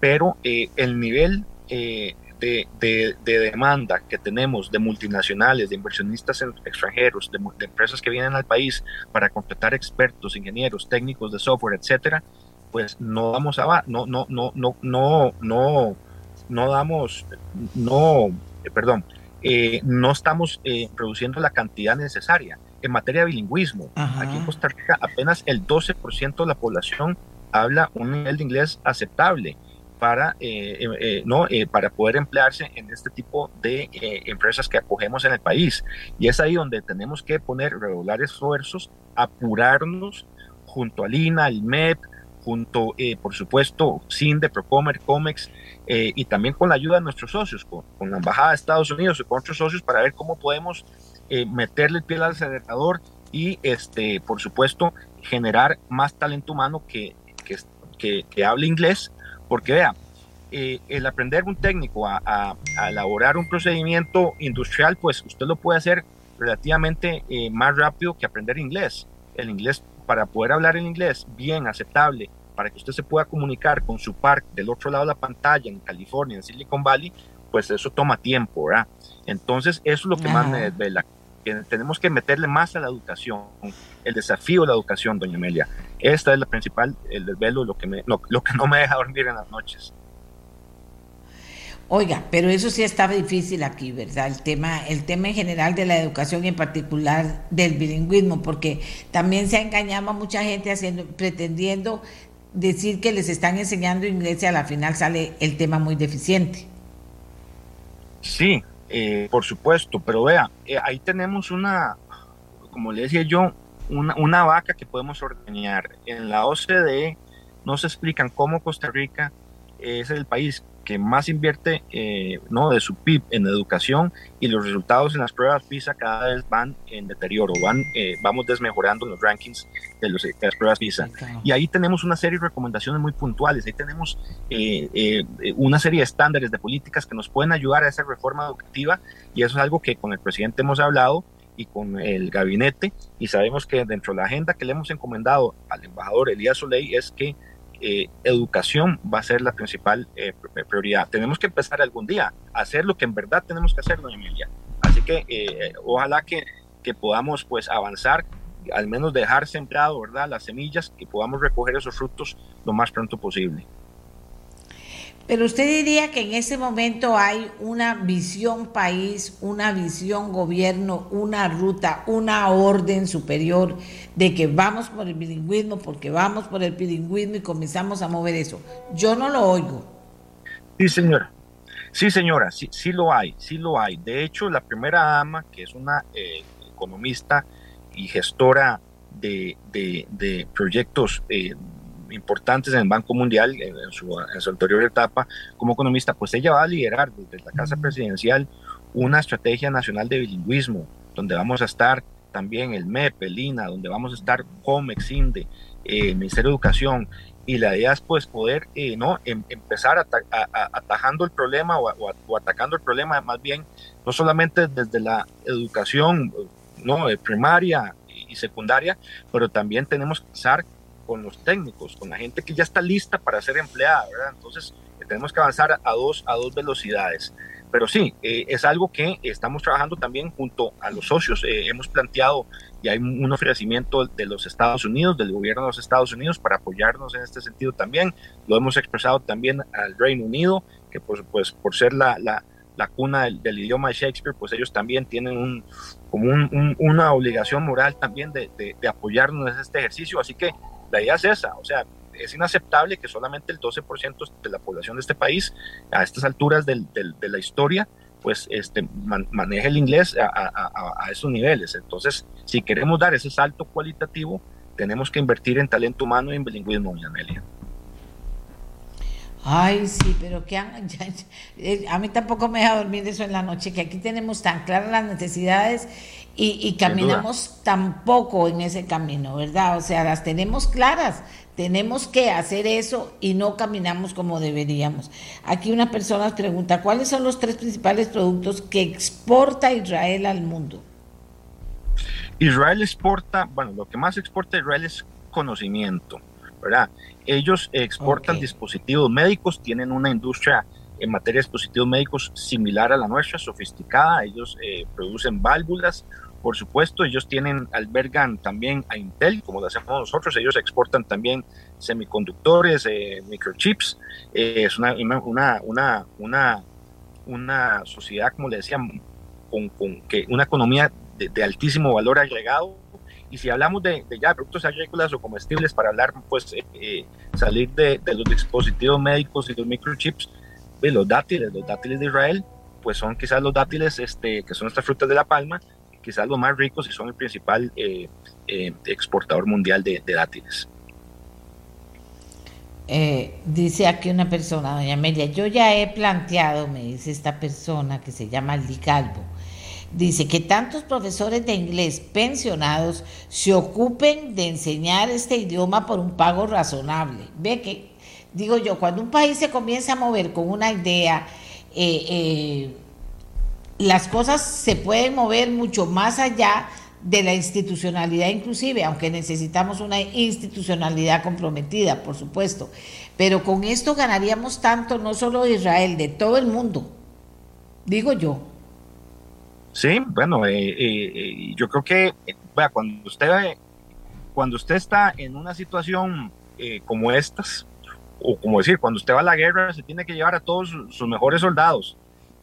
pero eh, el nivel eh, de, demanda que tenemos de multinacionales, de inversionistas extranjeros, de, empresas que vienen al país para contratar expertos, ingenieros, técnicos de software, etcétera, pues no damos a no no no no no no no damos no eh, perdón eh, no estamos produciendo la cantidad necesaria en materia de bilingüismo aquí en Costa Rica apenas el 12% de la población habla un nivel de inglés aceptable para, eh, eh, eh, ¿no? para poder emplearse en este tipo de empresas que acogemos en el país. Y es ahí donde tenemos que poner regular esfuerzos, apurarnos junto al INA, al MEP, junto, por supuesto, CINDE, Procomer, COMEX, y también con la ayuda de nuestros socios, con, la Embajada de Estados Unidos y con otros socios para ver cómo podemos meterle el pie al acelerador y, este, por supuesto, generar más talento humano que, que, que hable inglés porque vea, eh, el aprender un técnico a, elaborar un procedimiento industrial, pues usted lo puede hacer relativamente eh, más rápido que aprender inglés. El inglés, para poder hablar el inglés bien, aceptable, para que usted se pueda comunicar con su par del otro lado de la pantalla, en California, en Silicon Valley, pues eso toma tiempo, ¿verdad? Entonces, eso es lo que más me desvela. Que tenemos que meterle más a la educación, el desafío de la educación, doña Amelia. Esta es la principal, el desvelo, lo que, me, lo, que no me deja dormir en las noches. Oiga, pero eso sí estaba difícil aquí, ¿verdad? El tema, el tema en general de la educación y en particular del bilingüismo, porque también se ha engañado a mucha gente haciendo, pretendiendo decir que les están enseñando inglés y a la final sale el tema muy deficiente. Sí, eh, por supuesto, pero vea, eh, ahí tenemos una, como le decía yo, una, una vaca que podemos ordeñar. En la OCDE nos explican cómo Costa Rica es el país que más invierte eh, ¿no? de su PIB en educación y los resultados en las pruebas PISA cada vez van en deterioro, van, eh, vamos desmejorando los rankings de, los, las pruebas PISA. Y ahí tenemos una serie de recomendaciones muy puntuales, ahí tenemos eh, una serie de estándares de políticas que nos pueden ayudar a esa reforma educativa y eso es algo que con el presidente hemos hablado y con el gabinete y sabemos que dentro de la agenda que le hemos encomendado al embajador Elías Soleil es que eh, educación va a ser la principal eh, prioridad. Tenemos que empezar algún día a hacer lo que en verdad tenemos que hacer, doña Emilia. Así que eh, ojalá que, que podamos pues avanzar, al menos dejar sembrado, ¿verdad? Las semillas, que podamos recoger esos frutos lo más pronto posible. Pero usted diría que en ese momento hay una visión país, una visión gobierno, una ruta, una orden superior de que vamos por el bilingüismo, porque vamos por el bilingüismo y comenzamos a mover eso. Yo no lo oigo. Sí, señora. Sí, señora, sí, sí lo hay, sí lo hay. De hecho, la primera dama, que es una eh, economista y gestora de, de, proyectos eh, importantes en el Banco Mundial en, su, anterior etapa como economista, pues ella va a liderar desde la Casa Presidencial una estrategia nacional de bilingüismo, donde vamos a estar también el MEP, el INA, donde vamos a estar COMEX, INDE, eh, el Ministerio de Educación, y la idea es pues poder eh, no em, empezar atajando el problema o, atacando el problema más bien no solamente desde la educación no primaria y secundaria pero también tenemos que empezar con los técnicos, con la gente que ya está lista para ser empleada, ¿verdad? Entonces, tenemos que avanzar a dos, a dos velocidades. Pero sí, eh, es algo que estamos trabajando también junto a los socios. Eh, hemos planteado y hay un ofrecimiento de los Estados Unidos, del gobierno de los Estados Unidos, para apoyarnos en este sentido también. Lo hemos expresado también al Reino Unido, que pues, pues por ser la, la, la cuna del, idioma de Shakespeare, pues ellos también tienen un, como un, una obligación moral también de, de, de apoyarnos en este ejercicio. Así que la idea es esa, o sea, es inaceptable que solamente el 12% de la población de este país, a estas alturas del, de la historia, pues este, maneje el inglés a, esos niveles. Entonces, si queremos dar ese salto cualitativo, tenemos que invertir en talento humano y en bilingüismo, Amelia. Ay, sí, pero que eh, a mí tampoco me deja dormir eso en la noche, que aquí tenemos tan claras las necesidades y, y caminamos tan poco en ese camino, ¿verdad? O sea, las tenemos claras, tenemos que hacer eso y no caminamos como deberíamos. Aquí una persona pregunta, ¿cuáles son los tres principales productos que exporta Israel al mundo? Israel exporta, bueno, lo que más exporta Israel es conocimiento, ¿verdad? Ellos exportan dispositivos médicos, tienen una industria en materia de dispositivos médicos similar a la nuestra, sofisticada. Ellos eh, producen válvulas, por supuesto, ellos tienen, albergan también a Intel, como lo hacemos nosotros, ellos exportan también semiconductores, eh, microchips, eh, es una, una, una, una, una sociedad, como le decía, con, con que una economía de, altísimo valor agregado. Y si hablamos de, ya productos agrícolas o comestibles, para hablar, pues eh, salir de, los dispositivos médicos y los microchips, de los dátiles, los dátiles de Israel, pues son quizás los dátiles este, que son estas frutas de la palma, quizás los más ricos y son el principal eh, eh, exportador mundial de, dátiles. Eh, dice aquí una persona, doña Amelia, yo ya he planteado, me dice esta persona que se llama Aldi Calvo, dice que tantos profesores de inglés pensionados se ocupen de enseñar este idioma por un pago razonable. Ve que, digo yo, cuando un país se comienza a mover con una idea, eh, las cosas se pueden mover mucho más allá de la institucionalidad inclusive, aunque necesitamos una institucionalidad comprometida, por supuesto. Pero con esto ganaríamos tanto, no solo de Israel, de todo el mundo, digo yo. Sí, bueno, eh, eh, yo creo que cuando usted cuando usted está en una situación eh, como estas, o como decir, cuando usted va a la guerra, se tiene que llevar a todos sus mejores soldados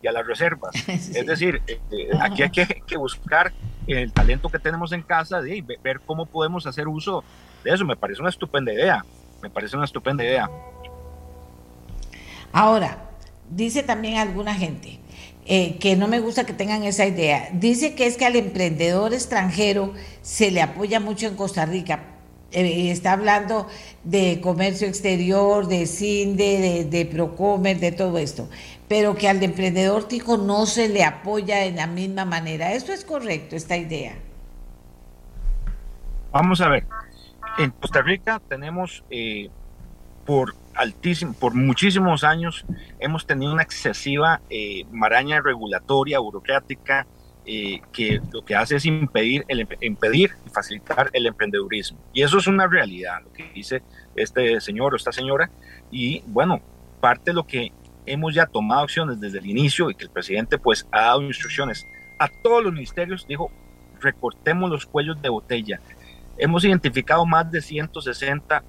a las reservas. Es decir, eh, eh, aquí hay que, buscar el talento que tenemos en casa y ver cómo podemos hacer uso de eso. Me parece una estupenda idea. Me parece una estupenda idea. Ahora, dice también alguna gente eh, que no me gusta que tengan esa idea. Dice que es que al emprendedor extranjero se le apoya mucho en Costa Rica. está hablando de comercio exterior, de CINDE, de, de Procomer, de todo esto pero que al emprendedor tico no se le apoya de la misma manera. ¿Esto es correcto, esta idea? Vamos a ver. En Costa Rica tenemos eh, por altísimo, por muchísimos años hemos tenido una excesiva eh, maraña regulatoria, burocrática, eh, que lo que hace es impedir, el, impedir y facilitar el emprendedurismo. Y eso es una realidad, lo que dice este señor o esta señora. Y bueno, parte de lo que hemos ya tomado acciones desde el inicio y que el presidente pues ha dado instrucciones a todos los ministerios, dijo, recortemos los cuellos de botella. Hemos identificado más de 160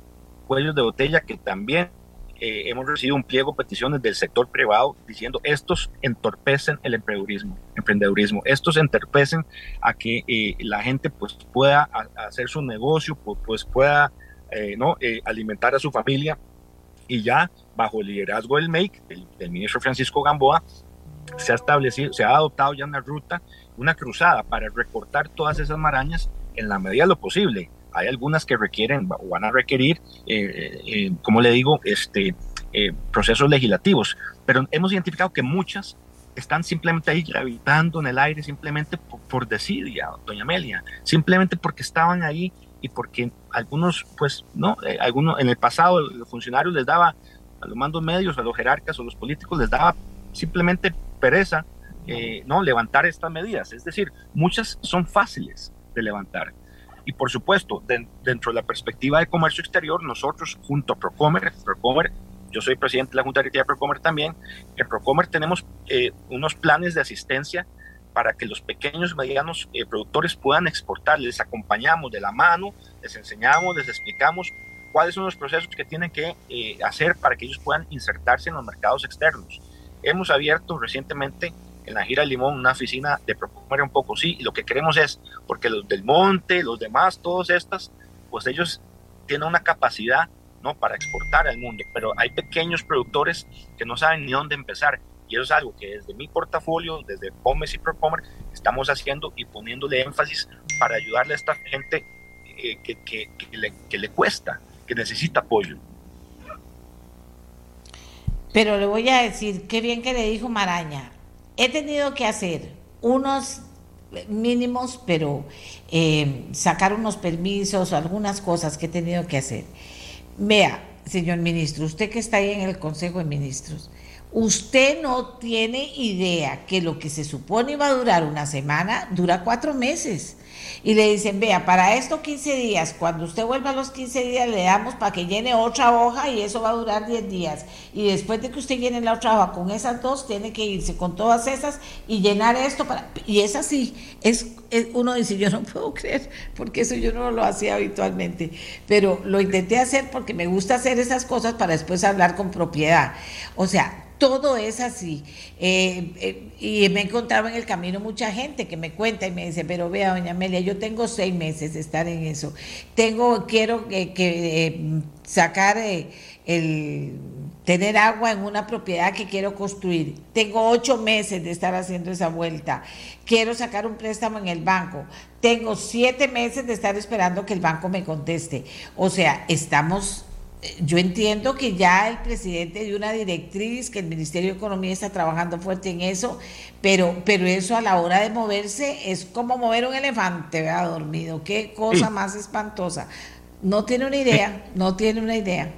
cuellos de botella que también eh, hemos recibido un pliego de peticiones del sector privado diciendo estos entorpecen el emprendedurismo, emprendedurismo estos entorpecen a que eh, la gente pues pueda hacer su negocio, pues pueda eh, ¿no? alimentar a su familia y ya bajo el liderazgo del MEIC, del, ministro Francisco Gamboa, se ha establecido, se ha adoptado ya una ruta, una cruzada para recortar todas esas marañas en la medida de lo posible. Hay algunas que requieren o van a requerir, eh, eh, como le digo, este, eh, procesos legislativos, pero hemos identificado que muchas están simplemente ahí gravitando en el aire, simplemente por, por desidia, doña Amelia, simplemente porque estaban ahí y porque algunos, pues, no, algunos en el pasado los funcionarios les daba a los mandos medios, a los jerarcas o los políticos les daba simplemente pereza eh, no levantar estas medidas. Es decir, muchas son fáciles de levantar. Y por supuesto, dentro de la perspectiva de comercio exterior, nosotros junto a Procomer, Procomer yo soy presidente de la Junta Directiva de Procomer también, en Procomer tenemos eh, unos planes de asistencia para que los pequeños y medianos eh, productores puedan exportar. Les acompañamos de la mano, les enseñamos, les explicamos cuáles son los procesos que tienen que eh, hacer para que ellos puedan insertarse en los mercados externos. Hemos abierto recientemente en la gira Limón una oficina de Procomer un poco, sí, y lo que queremos es, porque los del monte, los demás, todos estas, pues ellos tienen una capacidad ¿no? para exportar al mundo, pero hay pequeños productores que no saben ni dónde empezar y eso es algo que desde mi portafolio, desde Pomes y Procomer, estamos haciendo y poniéndole énfasis para ayudarle a esta gente eh, que, le cuesta, que necesita apoyo. Pero le voy a decir, qué bien que le dijo Maraña. He tenido que hacer unos mínimos, pero eh, sacar unos permisos, algunas cosas que he tenido que hacer. Vea, señor ministro, usted que está ahí en el Consejo de Ministros, Usted no tiene idea que lo que se supone iba a durar una semana dura cuatro meses. Y le dicen, vea, para esto 15 días, cuando usted vuelva a los 15 días le damos para que llene otra hoja y eso va a durar 10 días. Y después de que usted llene la otra hoja con esas dos, tiene que irse con todas esas y llenar esto. para Y es así. Es, uno dice, yo no puedo creer, porque eso yo no lo hacía habitualmente. Pero lo intenté hacer porque me gusta hacer esas cosas para después hablar con propiedad. O sea, todo es así. Eh, eh, y me he encontrado en el camino mucha gente que me cuenta y me dice, pero vea, doña Amelia, yo tengo seis meses de estar en eso. Tengo, quiero que, eh, sacar el tener agua en una propiedad que quiero construir. Tengo ocho meses de estar haciendo esa vuelta. Quiero sacar un préstamo en el banco. Tengo siete meses de estar esperando que el banco me conteste. O sea, estamos yo entiendo que ya el presidente dio una directriz, que el Ministerio de Economía está trabajando fuerte en eso, pero, pero eso a la hora de moverse es como mover un elefante, vea, dormido. Qué cosa más espantosa. No tiene una idea, no tiene una idea.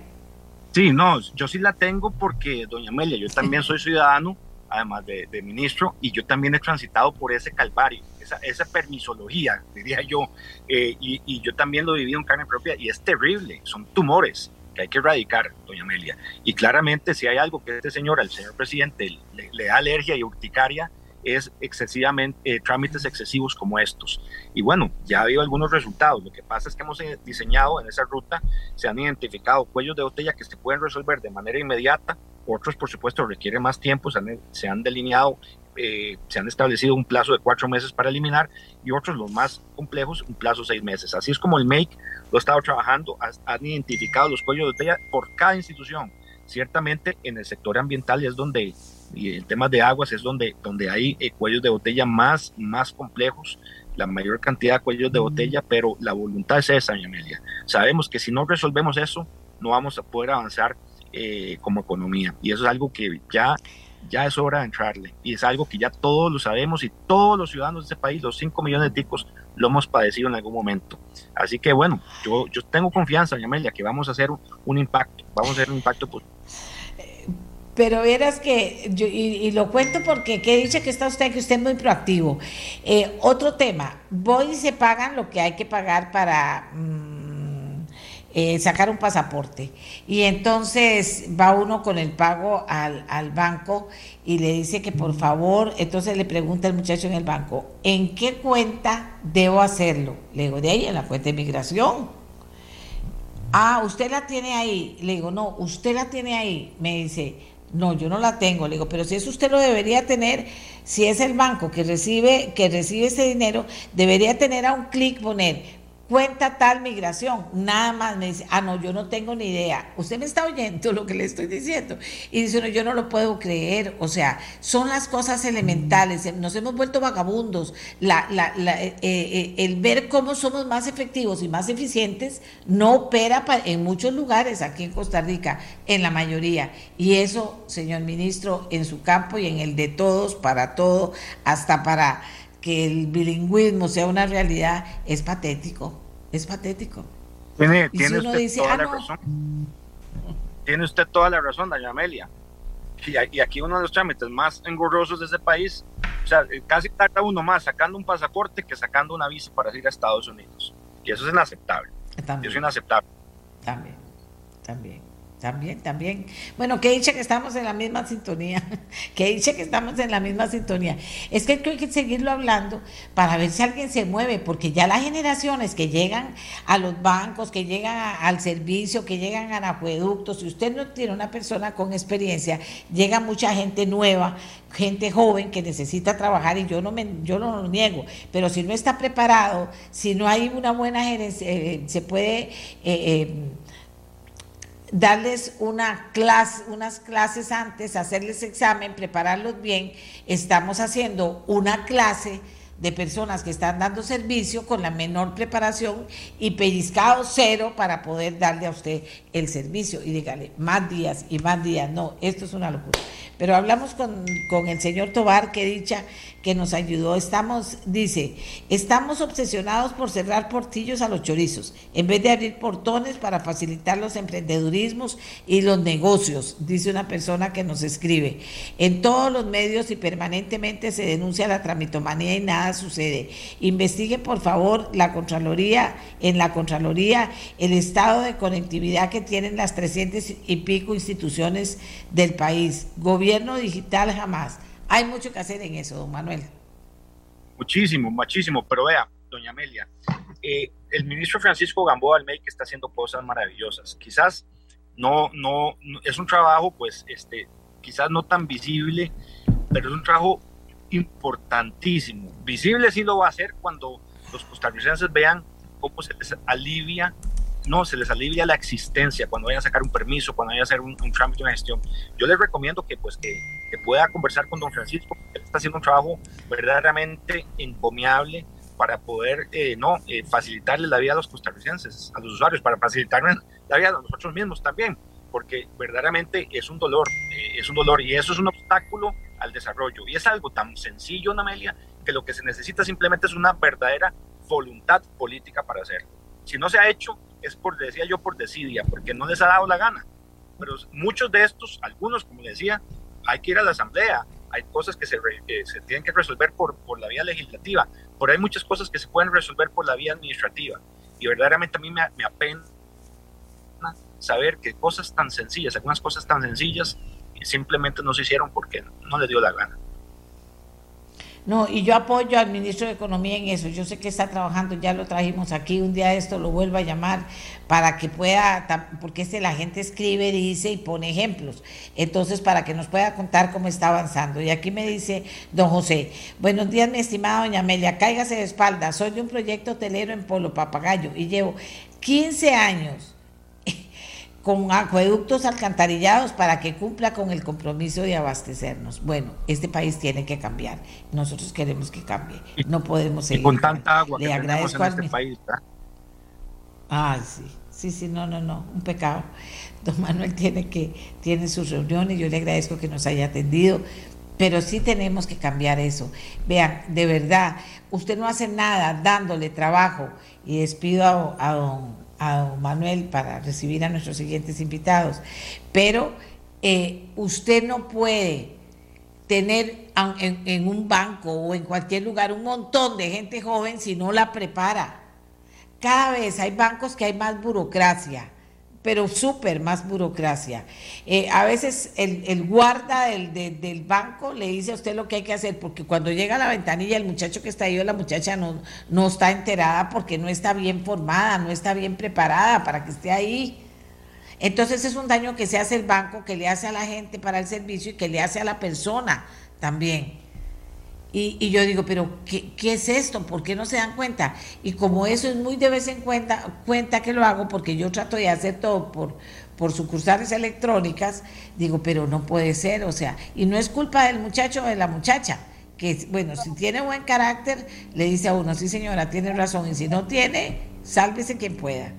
Sí, no, yo sí la tengo porque, doña Amelia, yo también soy ciudadano, además de, ministro, y yo también he transitado por ese calvario, esa, esa permisología, diría yo, eh, y, y yo también lo he vivido en carne propia, y es terrible, son tumores hay que erradicar, doña Amelia. Y claramente si hay algo que este señor, al señor presidente, le, da alergia y urticaria, es excesivamente eh, trámites excesivos como estos. Y bueno, ya ha habido algunos resultados. Lo que pasa es que hemos eh, diseñado en esa ruta, se han identificado cuellos de botella que se pueden resolver de manera inmediata, otros por supuesto requieren más tiempo, se han, se han delineado eh, se han establecido un plazo de cuatro meses para eliminar y otros, los más complejos, un plazo de seis meses. Así es como el MAKE lo ha estado trabajando, han identificado los cuellos de botella por cada institución. Ciertamente en el sector ambiental es donde, y el tema de aguas es donde, donde hay eh, cuellos de botella más, más complejos, la mayor cantidad de cuellos de botella, pero la voluntad es esa, Amelia. Sabemos que si no resolvemos eso, no vamos a poder avanzar eh, como economía. Y eso es algo que ya ya es hora de entrarle. Y es algo que ya todos lo sabemos y todos los ciudadanos de este país, los 5 millones de ticos, lo hemos padecido en algún momento. Así que bueno, yo, yo tengo confianza, Amelia, que vamos a hacer un, impacto, vamos a hacer un impacto positivo. Pero verás que, yo, y, lo cuento porque que dice que está usted, que usted es muy proactivo. Eh, otro tema, voy y se pagan lo que hay que pagar para... Mm, eh, sacar un pasaporte. Y entonces va uno con el pago al, al, banco y le dice que por favor, entonces le pregunta el muchacho en el banco, ¿en qué cuenta debo hacerlo? Le digo, de ahí, en la cuenta de migración. Ah, usted la tiene ahí. Le digo, no, usted la tiene ahí. Me dice, no, yo no la tengo. Le digo, pero si eso usted lo debería tener, si es el banco que recibe, que recibe ese dinero, debería tener a un clic poner cuenta tal migración, nada más me dice, ah, no, yo no tengo ni idea. Usted me está oyendo lo que le estoy diciendo. Y dice, no, yo no lo puedo creer. O sea, son las cosas elementales. Nos hemos vuelto vagabundos. La, la, la, eh, eh, el ver cómo somos más efectivos y más eficientes no opera en muchos lugares aquí en Costa Rica, en la mayoría. Y eso, señor ministro, en su campo y en el de todos, para todo, hasta para que el bilingüismo sea una realidad es patético, es patético. Tiene, usted toda ah, la razón. Tiene usted toda la razón, doña Amelia. Y, aquí uno de los trámites más engorrosos de ese país, o sea, casi tarda uno más sacando un pasaporte que sacando una visa para ir a Estados Unidos. Y eso es inaceptable. También. Eso es inaceptable. También, también. También, también. Bueno, que dice que estamos en la misma sintonía, que dice que estamos en la misma sintonía. Es que hay que seguirlo hablando para ver si alguien se mueve, porque ya las generaciones que llegan a los bancos, que llegan al servicio, que llegan a acueductos, si usted no tiene una persona con experiencia, llega mucha gente nueva, gente joven que necesita trabajar y yo no me, yo no lo niego, pero si no está preparado, si no hay una buena gerencia, eh, se puede eh, eh, darles una clase, unas clases antes, hacerles examen, prepararlos bien. Estamos haciendo una clase de personas que están dando servicio con la menor preparación y pellizcado cero para poder darle a usted el servicio y dígale más días y más días. No, esto es una locura. Pero hablamos con, con el señor Tobar, que dicha que nos ayudó. Estamos, dice, estamos obsesionados por cerrar portillos a los chorizos, en vez de abrir portones para facilitar los emprendedurismos y los negocios, dice una persona que nos escribe. En todos los medios y permanentemente se denuncia la tramitomanía y nada sucede. Investigue, por favor, la Contraloría, en la Contraloría, el estado de conectividad que tienen las 300 y pico instituciones del país. Gobierno digital jamás hay mucho que hacer en eso, don Manuel. Muchísimo, muchísimo. Pero vea, doña Amelia, eh, el ministro Francisco Gamboa que está haciendo cosas maravillosas. Quizás no, no, es un trabajo, pues, este, quizás no tan visible, pero es un trabajo importantísimo. Visible sí lo va a hacer cuando los costarricenses vean cómo se les alivia no, se les alivia la existencia cuando vayan a sacar un permiso, cuando vayan a hacer un, trámite, una gestión. Yo les recomiendo que, pues, que, pueda conversar con don Francisco, él está haciendo un trabajo verdaderamente encomiable para poder eh, no eh, facilitarle la vida a los costarricenses, a los usuarios, para facilitarle la vida a nosotros mismos también, porque verdaderamente es un dolor, eh, es un dolor y eso es un obstáculo al desarrollo. Y es algo tan sencillo, Amelia, que lo que se necesita simplemente es una verdadera voluntad política para hacerlo. Si no se ha hecho, es por, decía yo, por desidia, porque no les ha dado la gana. Pero muchos de estos, algunos, como decía, hay que ir a la asamblea, hay cosas que se, se tienen que resolver por, por, la vía legislativa, pero hay muchas cosas que se pueden resolver por la vía administrativa. Y verdaderamente a mí me, me apena saber que cosas tan sencillas, algunas cosas tan sencillas, simplemente no se hicieron porque no les dio la gana. No, y yo apoyo al ministro de Economía en eso. Yo sé que está trabajando, ya lo trajimos aquí, un día esto lo vuelvo a llamar para que pueda, porque este la gente escribe, dice y pone ejemplos. Entonces, para que nos pueda contar cómo está avanzando. Y aquí me dice don José, buenos días, mi estimada doña Amelia, cáigase de espalda. Soy de un proyecto hotelero en Polo Papagayo y llevo 15 años con acueductos alcantarillados para que cumpla con el compromiso de abastecernos. Bueno, este país tiene que cambiar. Nosotros queremos que cambie. No podemos seguir. Y con tanta agua Le agradezco en este país. Ah, sí. Sí, sí, no, no, no, un pecado. Don Manuel tiene que tiene sus reuniones, yo le agradezco que nos haya atendido, pero sí tenemos que cambiar eso. Vean, de verdad, usted no hace nada dándole trabajo y despido a, a don a Manuel para recibir a nuestros siguientes invitados, pero eh, usted no puede tener en, en, un banco o en cualquier lugar un montón de gente joven si no la prepara. Cada vez hay bancos que hay más burocracia pero súper más burocracia. Eh, a veces el, guarda del, banco le dice a usted lo que hay que hacer, porque cuando llega a la ventanilla el muchacho que está ahí o la muchacha no, no está enterada porque no está bien formada, no está bien preparada para que esté ahí. Entonces es un daño que se hace el banco, que le hace a la gente para el servicio y que le hace a la persona también. Y, yo digo, pero ¿qué, es esto? ¿Por qué no se dan cuenta? Y como eso es muy de vez en cuenta, cuenta que lo hago, porque yo trato de hacer todo por, por sucursales electrónicas, digo, pero no puede ser, o sea, y no es culpa del muchacho o de la muchacha, que bueno, si tiene buen carácter, le dice a uno, sí señora, tiene razón, y si no tiene, sálvese quien pueda.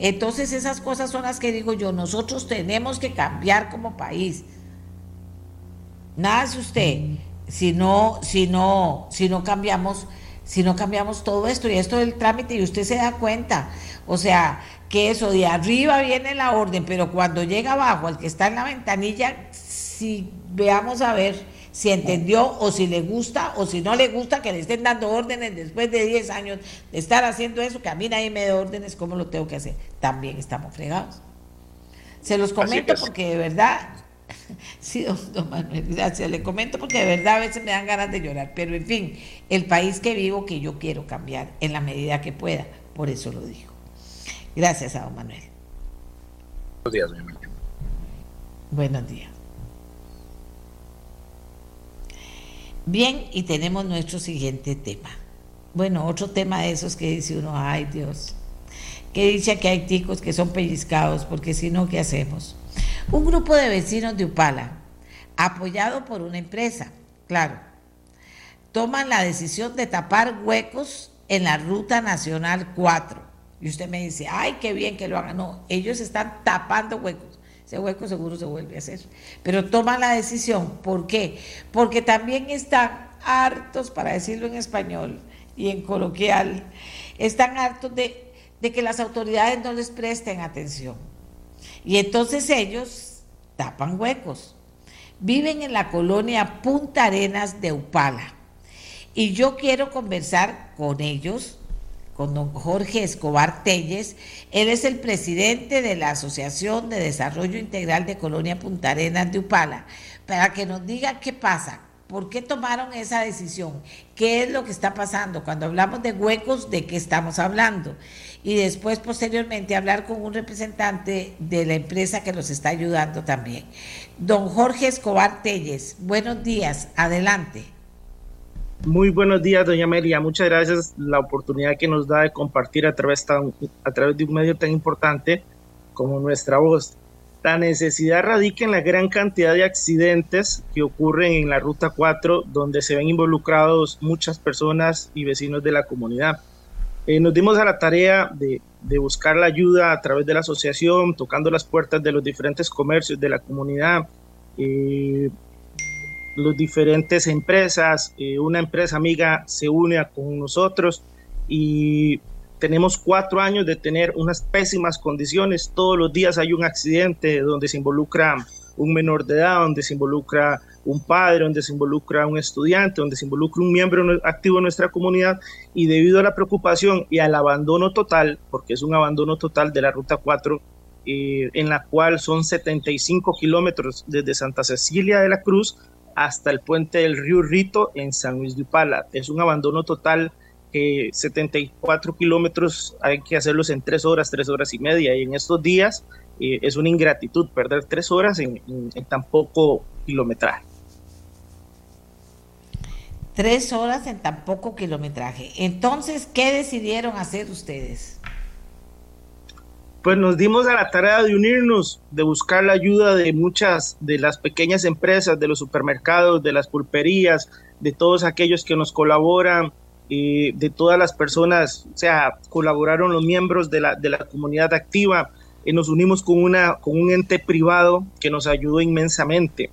Entonces esas cosas son las que digo yo, nosotros tenemos que cambiar como país. Nada es usted si no, si no, si no cambiamos, si no cambiamos todo esto y esto del trámite y usted se da cuenta, o sea, que eso de arriba viene la orden, pero cuando llega abajo, el que está en la ventanilla, si veamos a ver si entendió o si le gusta o si no le gusta que le estén dando órdenes después de 10 años de estar haciendo eso, que a mí nadie me dé órdenes, ¿cómo lo tengo que hacer? También estamos fregados. Se los comento porque de verdad, sí, don, Manuel, gracias, le comento porque de verdad a veces me dan ganas de llorar, pero en fin, el país que vivo que yo quiero cambiar en la medida que pueda, por eso lo digo. Gracias a don Manuel. Buenos días. Buenos días. Bien, y tenemos nuestro siguiente tema. Bueno, otro tema de esos que dice uno, ay Dios, que dice que hay ticos que son pellizcados, porque si no, ¿qué hacemos? Un grupo de vecinos de Upala, apoyado por una empresa, claro, toman la decisión de tapar huecos en la Ruta Nacional 4. Y usted me dice, ay, qué bien que lo hagan. No, ellos están tapando huecos ese hueco seguro se vuelve a hacer. Pero toman la decisión. ¿Por qué? Porque también están hartos, para decirlo en español y en coloquial, están hartos de, de que las autoridades no les presten atención. Y entonces ellos tapan huecos. Viven en la colonia Punta Arenas de Upala. Y yo quiero conversar con ellos con don Jorge Escobar Telles. Él es el presidente de la Asociación de Desarrollo Integral de Colonia Punta Arenas de Upala, para que nos diga qué pasa, por qué tomaron esa decisión, qué es lo que está pasando. Cuando hablamos de huecos, ¿de qué estamos hablando? Y después, posteriormente, hablar con un representante de la empresa que nos está ayudando también. Don Jorge Escobar Telles, buenos días, adelante. Muy buenos días, doña Amelia. Muchas gracias la oportunidad que nos da de compartir a través, a través de un medio tan importante como nuestra voz. La necesidad radica en la gran cantidad de accidentes que ocurren en la Ruta 4, donde se ven involucrados muchas personas y vecinos de la comunidad. Eh, nos dimos a la tarea de, buscar la ayuda a través de la asociación, tocando las puertas de los diferentes comercios de la comunidad, eh, las diferentes empresas, eh, una empresa amiga se une con nosotros y tenemos cuatro años de tener unas pésimas condiciones. Todos los días hay un accidente donde se involucra un menor de edad, donde se involucra un padre, donde se involucra un estudiante, donde se involucra un miembro activo de nuestra comunidad y debido a la preocupación y al abandono total, porque es un abandono total de la Ruta 4, eh, en la cual son 75 kilómetros desde Santa Cecilia de la Cruz hasta el puente del río Rito en San Luis de Upala. Es un abandono total que 74 kilómetros hay que hacerlos en tres horas, tres horas y media. Y en estos días eh, es una ingratitud perder tres horas en, en tan poco kilometraje. Tres horas en tan poco kilometraje. Entonces, ¿qué decidieron hacer ustedes? pues nos dimos a la tarea de unirnos, de buscar la ayuda de muchas de las pequeñas empresas, de los supermercados, de las pulperías, de todos aquellos que nos colaboran, de todas las personas, o sea, colaboraron los miembros de la, de la comunidad activa, y nos unimos con, una, con un ente privado que nos ayudó inmensamente.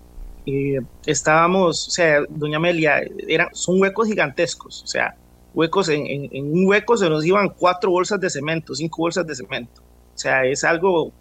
estábamos, o sea, doña Amelia, eran, son huecos gigantescos, o sea, huecos, en, en un hueco se nos iban cuatro bolsas de cemento, cinco bolsas de cemento o sea, es algo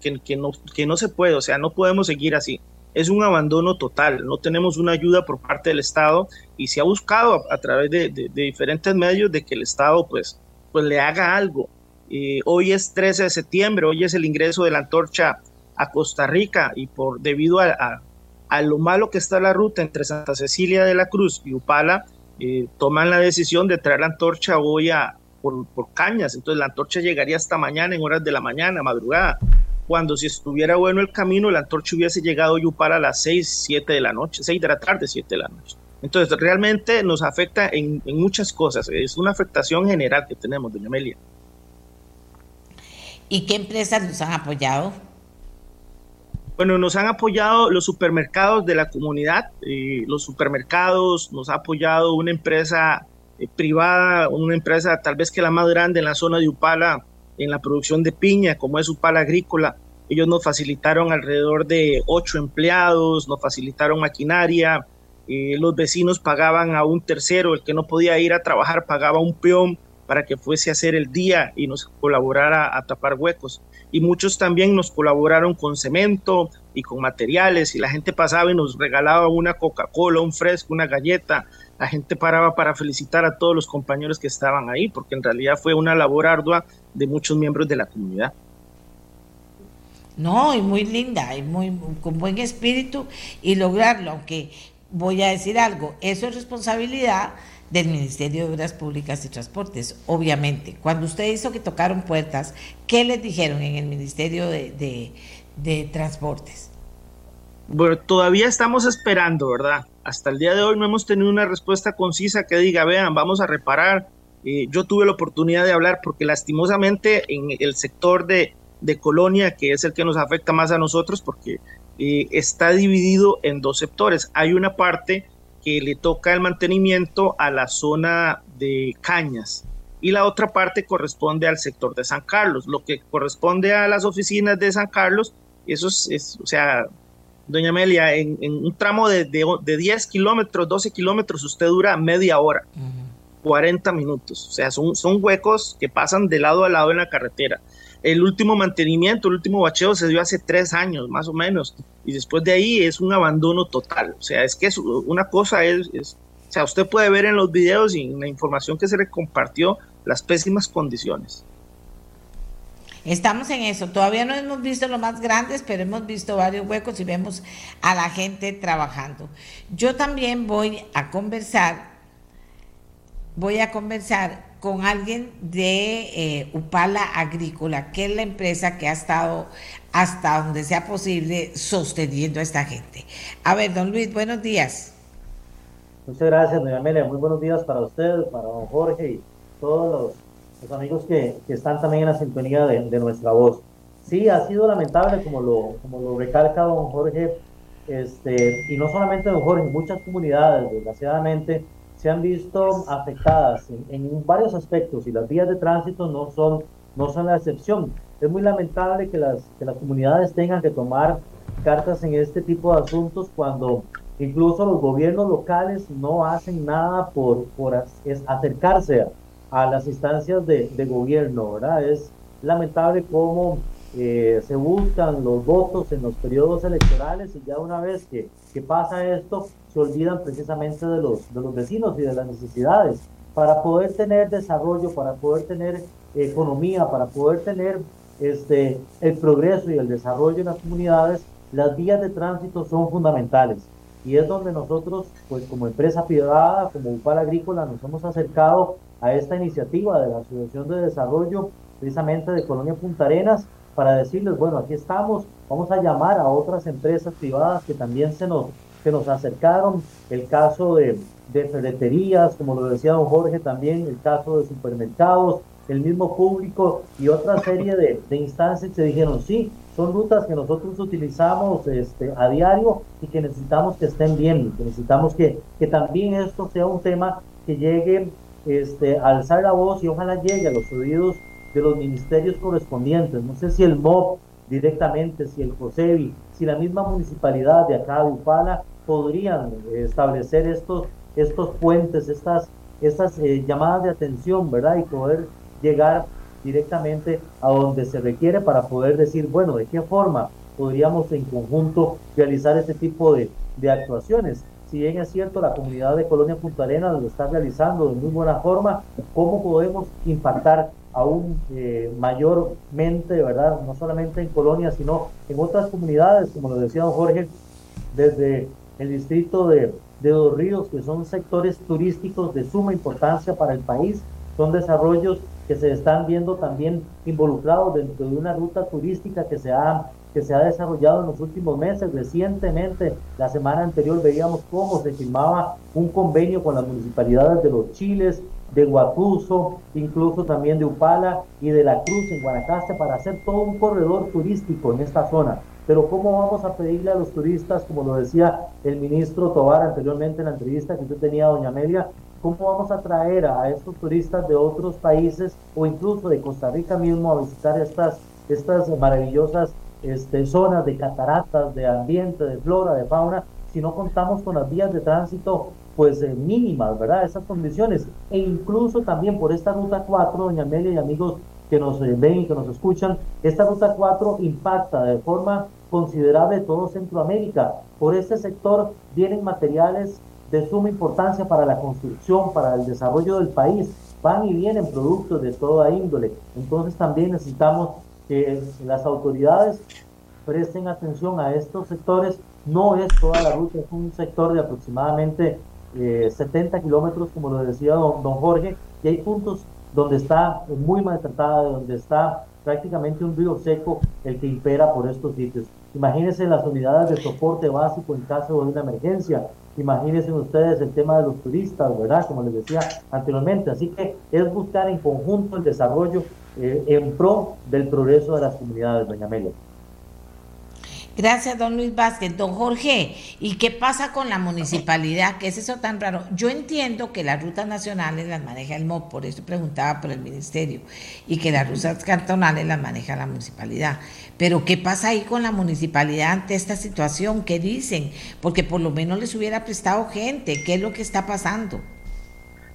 que, que, no, que no se puede, o sea, no podemos seguir así. Es un abandono total, no tenemos una ayuda por parte del Estado y se ha buscado a, través de, de, diferentes medios de que el Estado pues, pues le haga algo. Eh, hoy es 13 de septiembre, hoy es el ingreso de la antorcha a Costa Rica y por debido a, a, lo malo que está la ruta entre Santa Cecilia de la Cruz y Upala, eh, toman la decisión de traer la antorcha hoy a, por, cañas, entonces la antorcha llegaría hasta mañana en horas de la mañana, madrugada, cuando si estuviera bueno el camino, la antorcha hubiese llegado a para a las 6, 7 de la noche, 6 de la tarde, 7 de la noche. Entonces realmente nos afecta en, en muchas cosas, es una afectación general que tenemos, doña Amelia. ¿Y qué empresas nos han apoyado? Bueno, nos han apoyado los supermercados de la comunidad, eh, los supermercados, nos ha apoyado una empresa eh, privada, una empresa tal vez que la más grande en la zona de Upala en la producción de piña, como es Upala Agrícola. Ellos nos facilitaron alrededor de ocho empleados, nos facilitaron maquinaria, eh, los vecinos pagaban a un tercero, el que no podía ir a trabajar pagaba un peón para que fuese a hacer el día y nos colaborara a tapar huecos. Y muchos también nos colaboraron con cemento y con materiales y la gente pasaba y nos regalaba una Coca-Cola, un fresco, una galleta. La gente paraba para felicitar a todos los compañeros que estaban ahí, porque en realidad fue una labor ardua de muchos miembros de la comunidad. No, y muy linda, y muy con buen espíritu y lograrlo, aunque voy a decir algo, eso es responsabilidad del Ministerio de Obras Públicas y Transportes, obviamente. Cuando usted hizo que tocaron puertas, ¿qué les dijeron en el Ministerio de, Transportes? Bueno, todavía estamos esperando, ¿verdad? Hasta el día de hoy no hemos tenido una respuesta concisa que diga, vean, vamos a reparar. Eh, yo tuve la oportunidad de hablar porque lastimosamente en el sector de, de Colonia, que es el que nos afecta más a nosotros, porque eh, está dividido en dos sectores. Hay una parte que le toca el mantenimiento a la zona de Cañas y la otra parte corresponde al sector de San Carlos. Lo que corresponde a las oficinas de San Carlos, eso es, o sea, doña Amelia, en, un tramo de, de, 10 kilómetros, 12 kilómetros, usted dura media hora, 40 minutos. O sea, son, son huecos que pasan de lado a lado en la carretera. El último mantenimiento, el último bacheo se dio hace tres años, más o menos, y después de ahí es un abandono total. O sea, es que es una cosa es, o sea, usted puede ver en los videos y en la información que se le compartió las pésimas condiciones. Estamos en eso. Todavía no hemos visto los más grandes, pero hemos visto varios huecos y vemos a la gente trabajando. Yo también voy a conversar, voy a conversar con alguien de eh, Upala Agrícola, que es la empresa que ha estado hasta donde sea posible sosteniendo a esta gente. A ver, don Luis, buenos días. Muchas gracias, doña Amelia. Muy buenos días para usted, para don Jorge y todos los, amigos que, están también en la sintonía de, nuestra voz. Sí, ha sido lamentable, como lo, como lo recalca don Jorge, este, y no solamente don Jorge, muchas comunidades, desgraciadamente, se han visto afectadas en, varios aspectos y las vías de tránsito no son, no son la excepción. Es muy lamentable que las, que las comunidades tengan que tomar cartas en este tipo de asuntos cuando incluso los gobiernos locales no hacen nada por, por acercarse a, las instancias de, de, gobierno, ¿verdad? Es lamentable cómo eh, se buscan los votos en los periodos electorales y ya una vez que, que pasa esto, se olvidan precisamente de los, de los vecinos y de las necesidades. Para poder tener desarrollo, para poder tener economía, para poder tener este, el progreso y el desarrollo en las comunidades, las vías de tránsito son fundamentales. Y es donde nosotros, pues como empresa privada, como UPAL Agrícola, nos hemos acercado a esta iniciativa de la Asociación de Desarrollo, precisamente de Colonia Punta Arenas, para decirles, bueno, aquí estamos, vamos a llamar a otras empresas privadas que también se nos que nos acercaron, el caso de, de ferreterías, como lo decía don Jorge también, el caso de supermercados, el mismo público y otra serie de, de instancias que dijeron, sí, son rutas que nosotros utilizamos este, a diario y que necesitamos que estén bien, que necesitamos que, que también esto sea un tema que llegue este, a alzar la voz y ojalá llegue a los oídos de los ministerios correspondientes. No sé si el MOB directamente, si el COSEBI, si la misma municipalidad de acá de Upala podrían establecer estos, estos puentes, estas, estas eh, llamadas de atención, ¿verdad? Y poder llegar directamente a donde se requiere para poder decir, bueno, ¿de qué forma podríamos en conjunto realizar este tipo de, de actuaciones? Si bien es cierto, la comunidad de Colonia Punta Arenas lo está realizando de muy buena forma, ¿cómo podemos impactar aún eh, mayormente, ¿verdad? No solamente en Colonia, sino en otras comunidades, como lo decía Jorge, desde el distrito de, de Dos Ríos, que son sectores turísticos de suma importancia para el país, son desarrollos que se están viendo también involucrados dentro de una ruta turística que se ha que se ha desarrollado en los últimos meses. Recientemente, la semana anterior, veíamos cómo se firmaba un convenio con las municipalidades de los Chiles, de Guatuso, incluso también de Upala y de La Cruz en Guanacaste para hacer todo un corredor turístico en esta zona. Pero ¿cómo vamos a pedirle a los turistas, como lo decía el ministro Tobar anteriormente en la entrevista que usted tenía, doña Amelia, cómo vamos a traer a estos turistas de otros países o incluso de Costa Rica mismo a visitar estas, estas maravillosas este, zonas de cataratas, de ambiente, de flora, de fauna, si no contamos con las vías de tránsito pues eh, mínimas, ¿verdad? Esas condiciones. E incluso también por esta ruta 4, doña Amelia y amigos que nos eh, ven y que nos escuchan, esta ruta 4 impacta de forma considerable todo Centroamérica. Por este sector vienen materiales de suma importancia para la construcción, para el desarrollo del país. Van y vienen productos de toda índole. Entonces también necesitamos que las autoridades presten atención a estos sectores. No es toda la ruta, es un sector de aproximadamente 70 eh, kilómetros, como lo decía don, don Jorge, y hay puntos donde está muy maltratada, donde está prácticamente un río seco el que impera por estos sitios. Imagínense las unidades de soporte básico en caso de una emergencia. Imagínense ustedes el tema de los turistas, ¿verdad? Como les decía anteriormente. Así que es buscar en conjunto el desarrollo eh, en pro del progreso de las comunidades, doña Amelia. Gracias, don Luis Vázquez. Don Jorge, ¿y qué pasa con la municipalidad? ¿Qué es eso tan raro? Yo entiendo que las rutas nacionales las maneja el MOP, por eso preguntaba por el ministerio, y que las rutas cantonales las maneja la municipalidad. Pero ¿qué pasa ahí con la municipalidad ante esta situación? ¿Qué dicen? Porque por lo menos les hubiera prestado gente. ¿Qué es lo que está pasando?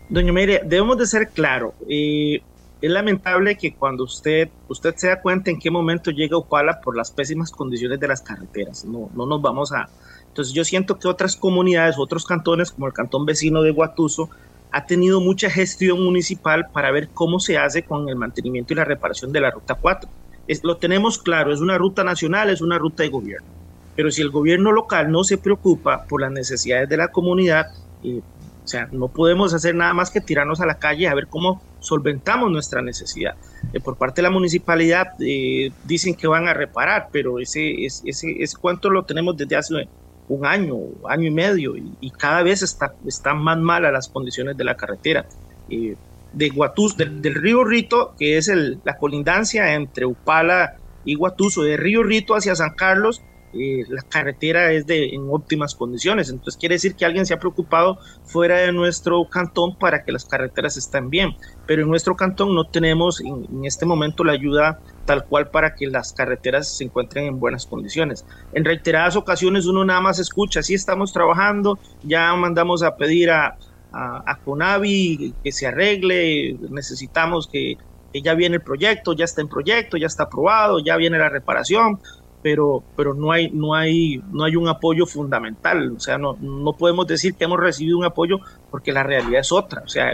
Doña María, debemos de ser claros. Eh, es lamentable que cuando usted, usted se da cuenta en qué momento llega Upala por las pésimas condiciones de las carreteras. No, no nos vamos a... Entonces yo siento que otras comunidades, otros cantones, como el cantón vecino de Guatuso, ha tenido mucha gestión municipal para ver cómo se hace con el mantenimiento y la reparación de la Ruta 4. Es, lo tenemos claro, es una ruta nacional, es una ruta de gobierno. Pero si el gobierno local no se preocupa por las necesidades de la comunidad, eh, o sea, no podemos hacer nada más que tirarnos a la calle a ver cómo solventamos nuestra necesidad. Eh, por parte de la municipalidad eh, dicen que van a reparar, pero ese, ese, ese, cuánto lo tenemos desde hace un año, año y medio, y, cada vez está, están más malas las condiciones de la carretera. Eh, de Guatus, del, río Rito, que es la colindancia entre Upala y Guatuso, de Río Rito hacia San Carlos, eh, la carretera es de, en óptimas condiciones. Entonces quiere decir que alguien se ha preocupado fuera de nuestro cantón para que las carreteras estén bien. Pero en nuestro cantón no tenemos en, este momento la ayuda tal cual para que las carreteras se encuentren en buenas condiciones. En reiteradas ocasiones uno nada más escucha, sí estamos trabajando, ya mandamos a pedir a, a, Conavi que se arregle, necesitamos que, que ya viene el proyecto, ya está en proyecto, ya está aprobado, ya viene la reparación, pero, pero no, hay, no, hay, no hay un apoyo fundamental. O sea, no, no podemos decir que hemos recibido un apoyo porque la realidad es otra. O sea,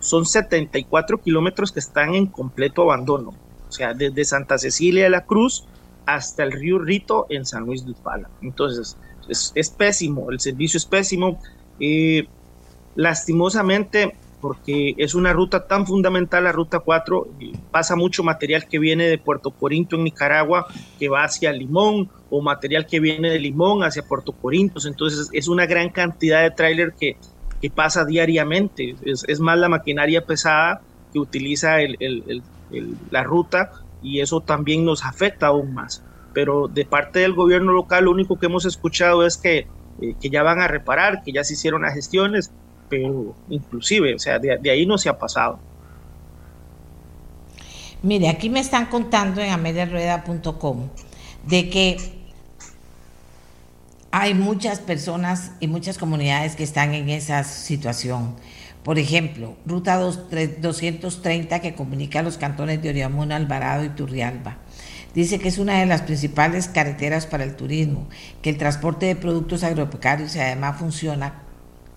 son 74 kilómetros que están en completo abandono. O sea, desde Santa Cecilia de la Cruz hasta el río Rito en San Luis de Pala. Entonces, es, es pésimo, el servicio es pésimo. Eh, lastimosamente, porque es una ruta tan fundamental, la ruta 4, pasa mucho material que viene de Puerto Corinto en Nicaragua, que va hacia Limón, o material que viene de Limón hacia Puerto Corinto, entonces es una gran cantidad de tráiler que, que, pasa diariamente, es, más la maquinaria pesada que utiliza la ruta y eso también nos afecta aún más. Pero de parte del gobierno local lo único que hemos escuchado es que, eh, que ya van a reparar, que ya se hicieron las gestiones, pero inclusive, o sea, de, ahí no se ha pasado. Mire, aquí me están contando en ameliarueda.com de que hay muchas personas y muchas comunidades que están en esa situación. Por ejemplo, Ruta 230 que comunica los cantones de Oriamón, Alvarado y Turrialba. Dice que es una de las principales carreteras para el turismo, que el transporte de productos agropecuarios además funciona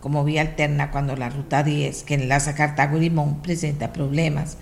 como vía alterna cuando la ruta 10 que enlaza Cartago y Limón presenta problemas.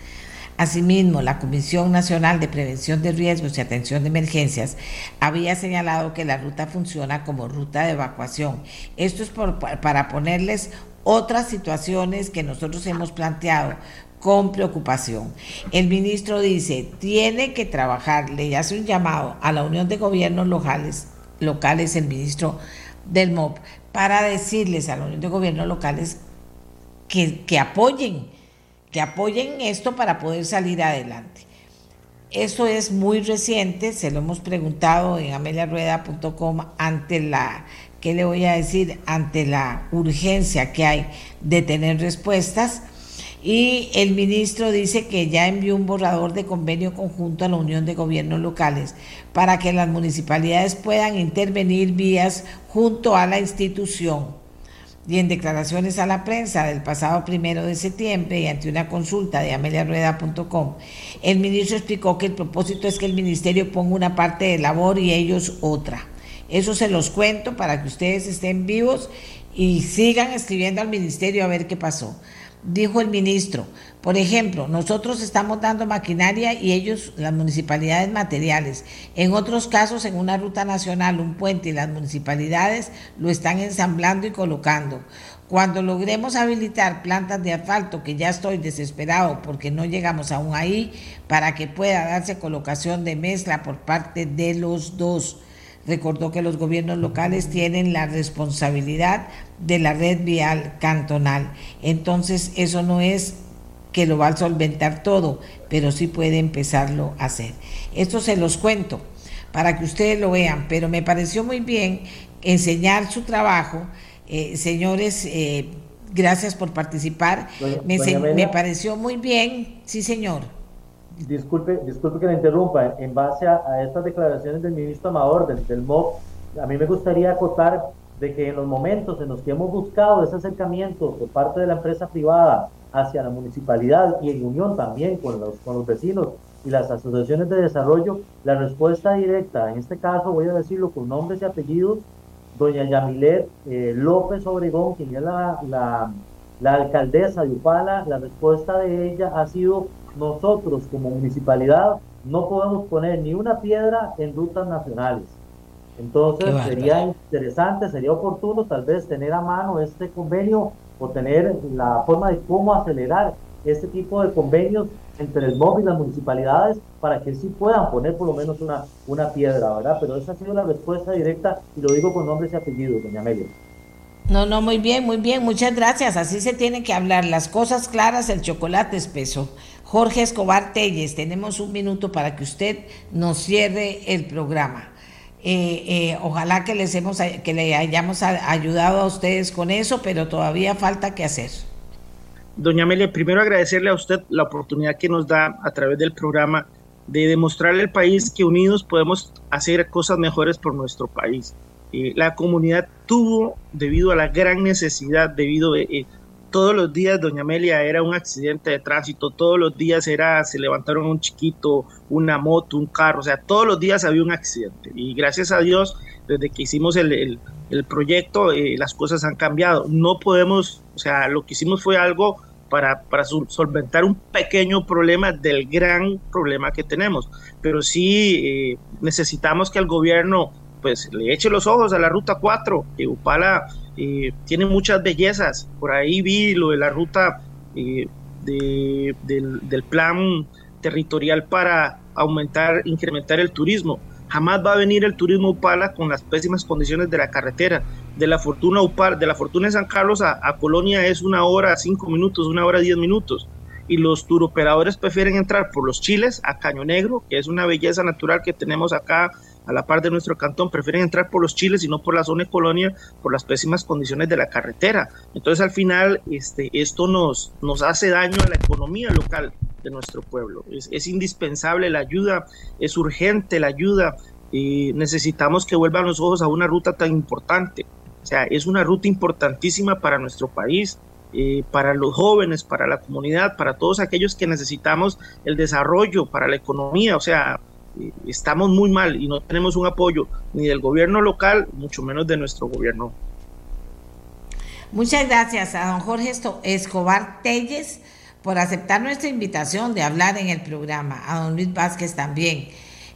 Asimismo, la Comisión Nacional de Prevención de Riesgos y Atención de Emergencias había señalado que la ruta funciona como ruta de evacuación. Esto es para ponerles otras situaciones que nosotros hemos planteado con preocupación. El ministro dice, tiene que trabajar, le hace un llamado a la Unión de Gobiernos Locales, locales el ministro del MOP, para decirles a la Unión de Gobiernos Locales que, que apoyen, que apoyen esto para poder salir adelante. Esto es muy reciente, se lo hemos preguntado en ameliarueda.com ante la, ¿qué le voy a decir? Ante la urgencia que hay de tener respuestas. Y el ministro dice que ya envió un borrador de convenio conjunto a la Unión de Gobiernos Locales para que las municipalidades puedan intervenir vías junto a la institución. y en declaraciones a la prensa del pasado primero de septiembre y ante una consulta de ameliarueda.com, el ministro explicó que el propósito es que el ministerio ponga una parte de labor y ellos otra. Eso se los cuento para que ustedes estén vivos y sigan escribiendo al ministerio a ver qué pasó. Dijo el ministro, por ejemplo, nosotros estamos dando maquinaria y ellos, las municipalidades, materiales. En otros casos, en una ruta nacional, un puente y las municipalidades lo están ensamblando y colocando. Cuando logremos habilitar plantas de asfalto, que ya estoy desesperado porque no llegamos aún ahí, para que pueda darse colocación de mezcla por parte de los dos. Recordó que los gobiernos locales tienen la responsabilidad de la red vial cantonal. Entonces, eso no es que lo va a solventar todo, pero sí puede empezarlo a hacer. Esto se los cuento para que ustedes lo vean, pero me pareció muy bien enseñar su trabajo. Eh, señores, eh, gracias por participar. me, me, pareció muy bien, sí señor. Disculpe, disculpe que le interrumpa. En base a, estas declaraciones del ministro Amador, del, del MOB, a mí me gustaría acotar de que en los momentos en los que hemos buscado ese acercamiento por parte de la empresa privada hacia la municipalidad y en unión también con los, con los vecinos y las asociaciones de desarrollo, la respuesta directa, en este caso voy a decirlo con nombres y apellidos, doña Yamilet eh, López Obregón, quien es la, la, la alcaldesa de Upala, la respuesta de ella ha sido nosotros como municipalidad no podemos poner ni una piedra en rutas nacionales. Entonces sería interesante, sería oportuno tal vez tener a mano este convenio o tener la forma de cómo acelerar este tipo de convenios entre el MOB y las municipalidades para que sí puedan poner por lo menos una, una piedra, ¿verdad? Pero esa ha sido la respuesta directa y lo digo con nombres y apellidos, doña Amelia. No, no, muy bien, muy bien, muchas gracias. Así se tienen que hablar las cosas claras, el chocolate espeso. Jorge Escobar Telles, tenemos un minuto para que usted nos cierre el programa. Eh, eh, ojalá que les hemos que le hayamos ayudado a ustedes con eso, pero todavía falta que hacer. Doña Amelia, primero agradecerle a usted la oportunidad que nos da a través del programa de demostrarle al país que unidos podemos hacer cosas mejores por nuestro país. Eh, la comunidad tuvo, debido a la gran necesidad, debido a todos los días doña Amelia era un accidente de tránsito, todos los días era, se levantaron un chiquito, una moto, un carro, o sea, todos los días había un accidente. Y gracias a Dios, desde que hicimos el, el, proyecto, eh, las cosas han cambiado. No podemos, o sea, lo que hicimos fue algo para, para, solventar un pequeño problema del gran problema que tenemos. Pero sí eh, necesitamos que el gobierno pues le eche los ojos a la ruta 4, que Upala eh, tiene muchas bellezas. Por ahí vi lo de la ruta eh, del, plan territorial para aumentar, incrementar el turismo. Jamás va a venir el turismo Upala con las pésimas condiciones de la carretera. De la Fortuna Upala, de la Fortuna San Carlos a, Colonia es una hora, cinco minutos, una hora, diez minutos. Y los turoperadores prefieren entrar por los chiles a Caño Negro, que es una belleza natural que tenemos acá a la par de nuestro cantón, prefieren entrar por los chiles y no por la zona colonia por las pésimas condiciones de la carretera. Entonces al final este, esto nos, nos hace daño a la economía local de nuestro pueblo. Es, indispensable la ayuda, es urgente la ayuda y necesitamos que vuelvan los ojos a una ruta tan importante. O sea, es una ruta importantísima para nuestro país, eh, para los jóvenes, para la comunidad, para todos aquellos que necesitamos el desarrollo, para la economía. O sea, estamos muy mal y no tenemos un apoyo ni del gobierno local, mucho menos de nuestro gobierno. Muchas gracias a don Jorge Escobar Telles por aceptar nuestra invitación de hablar en el programa, a don Luis Vázquez también.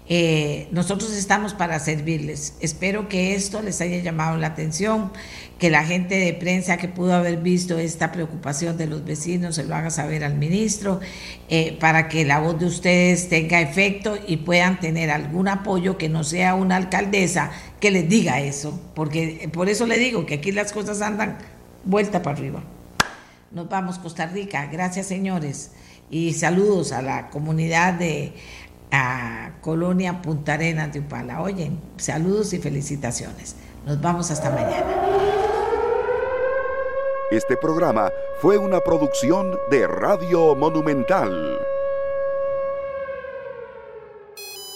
Eh, nosotros estamos para servirles. Espero que esto les haya llamado la atención, que la gente de prensa que pudo haber visto esta preocupación de los vecinos se lo haga saber al ministro, eh, para que la voz de ustedes tenga efecto y puedan tener algún apoyo que no sea una alcaldesa que les diga eso, porque por eso le digo que aquí las cosas andan vuelta para arriba. Nos vamos, Costa Rica. Gracias, señores. Y saludos a la comunidad de a Colonia Punta Arenas de Upala. Oyen, saludos y felicitaciones. Nos vamos hasta mañana. Este programa fue una producción de Radio Monumental.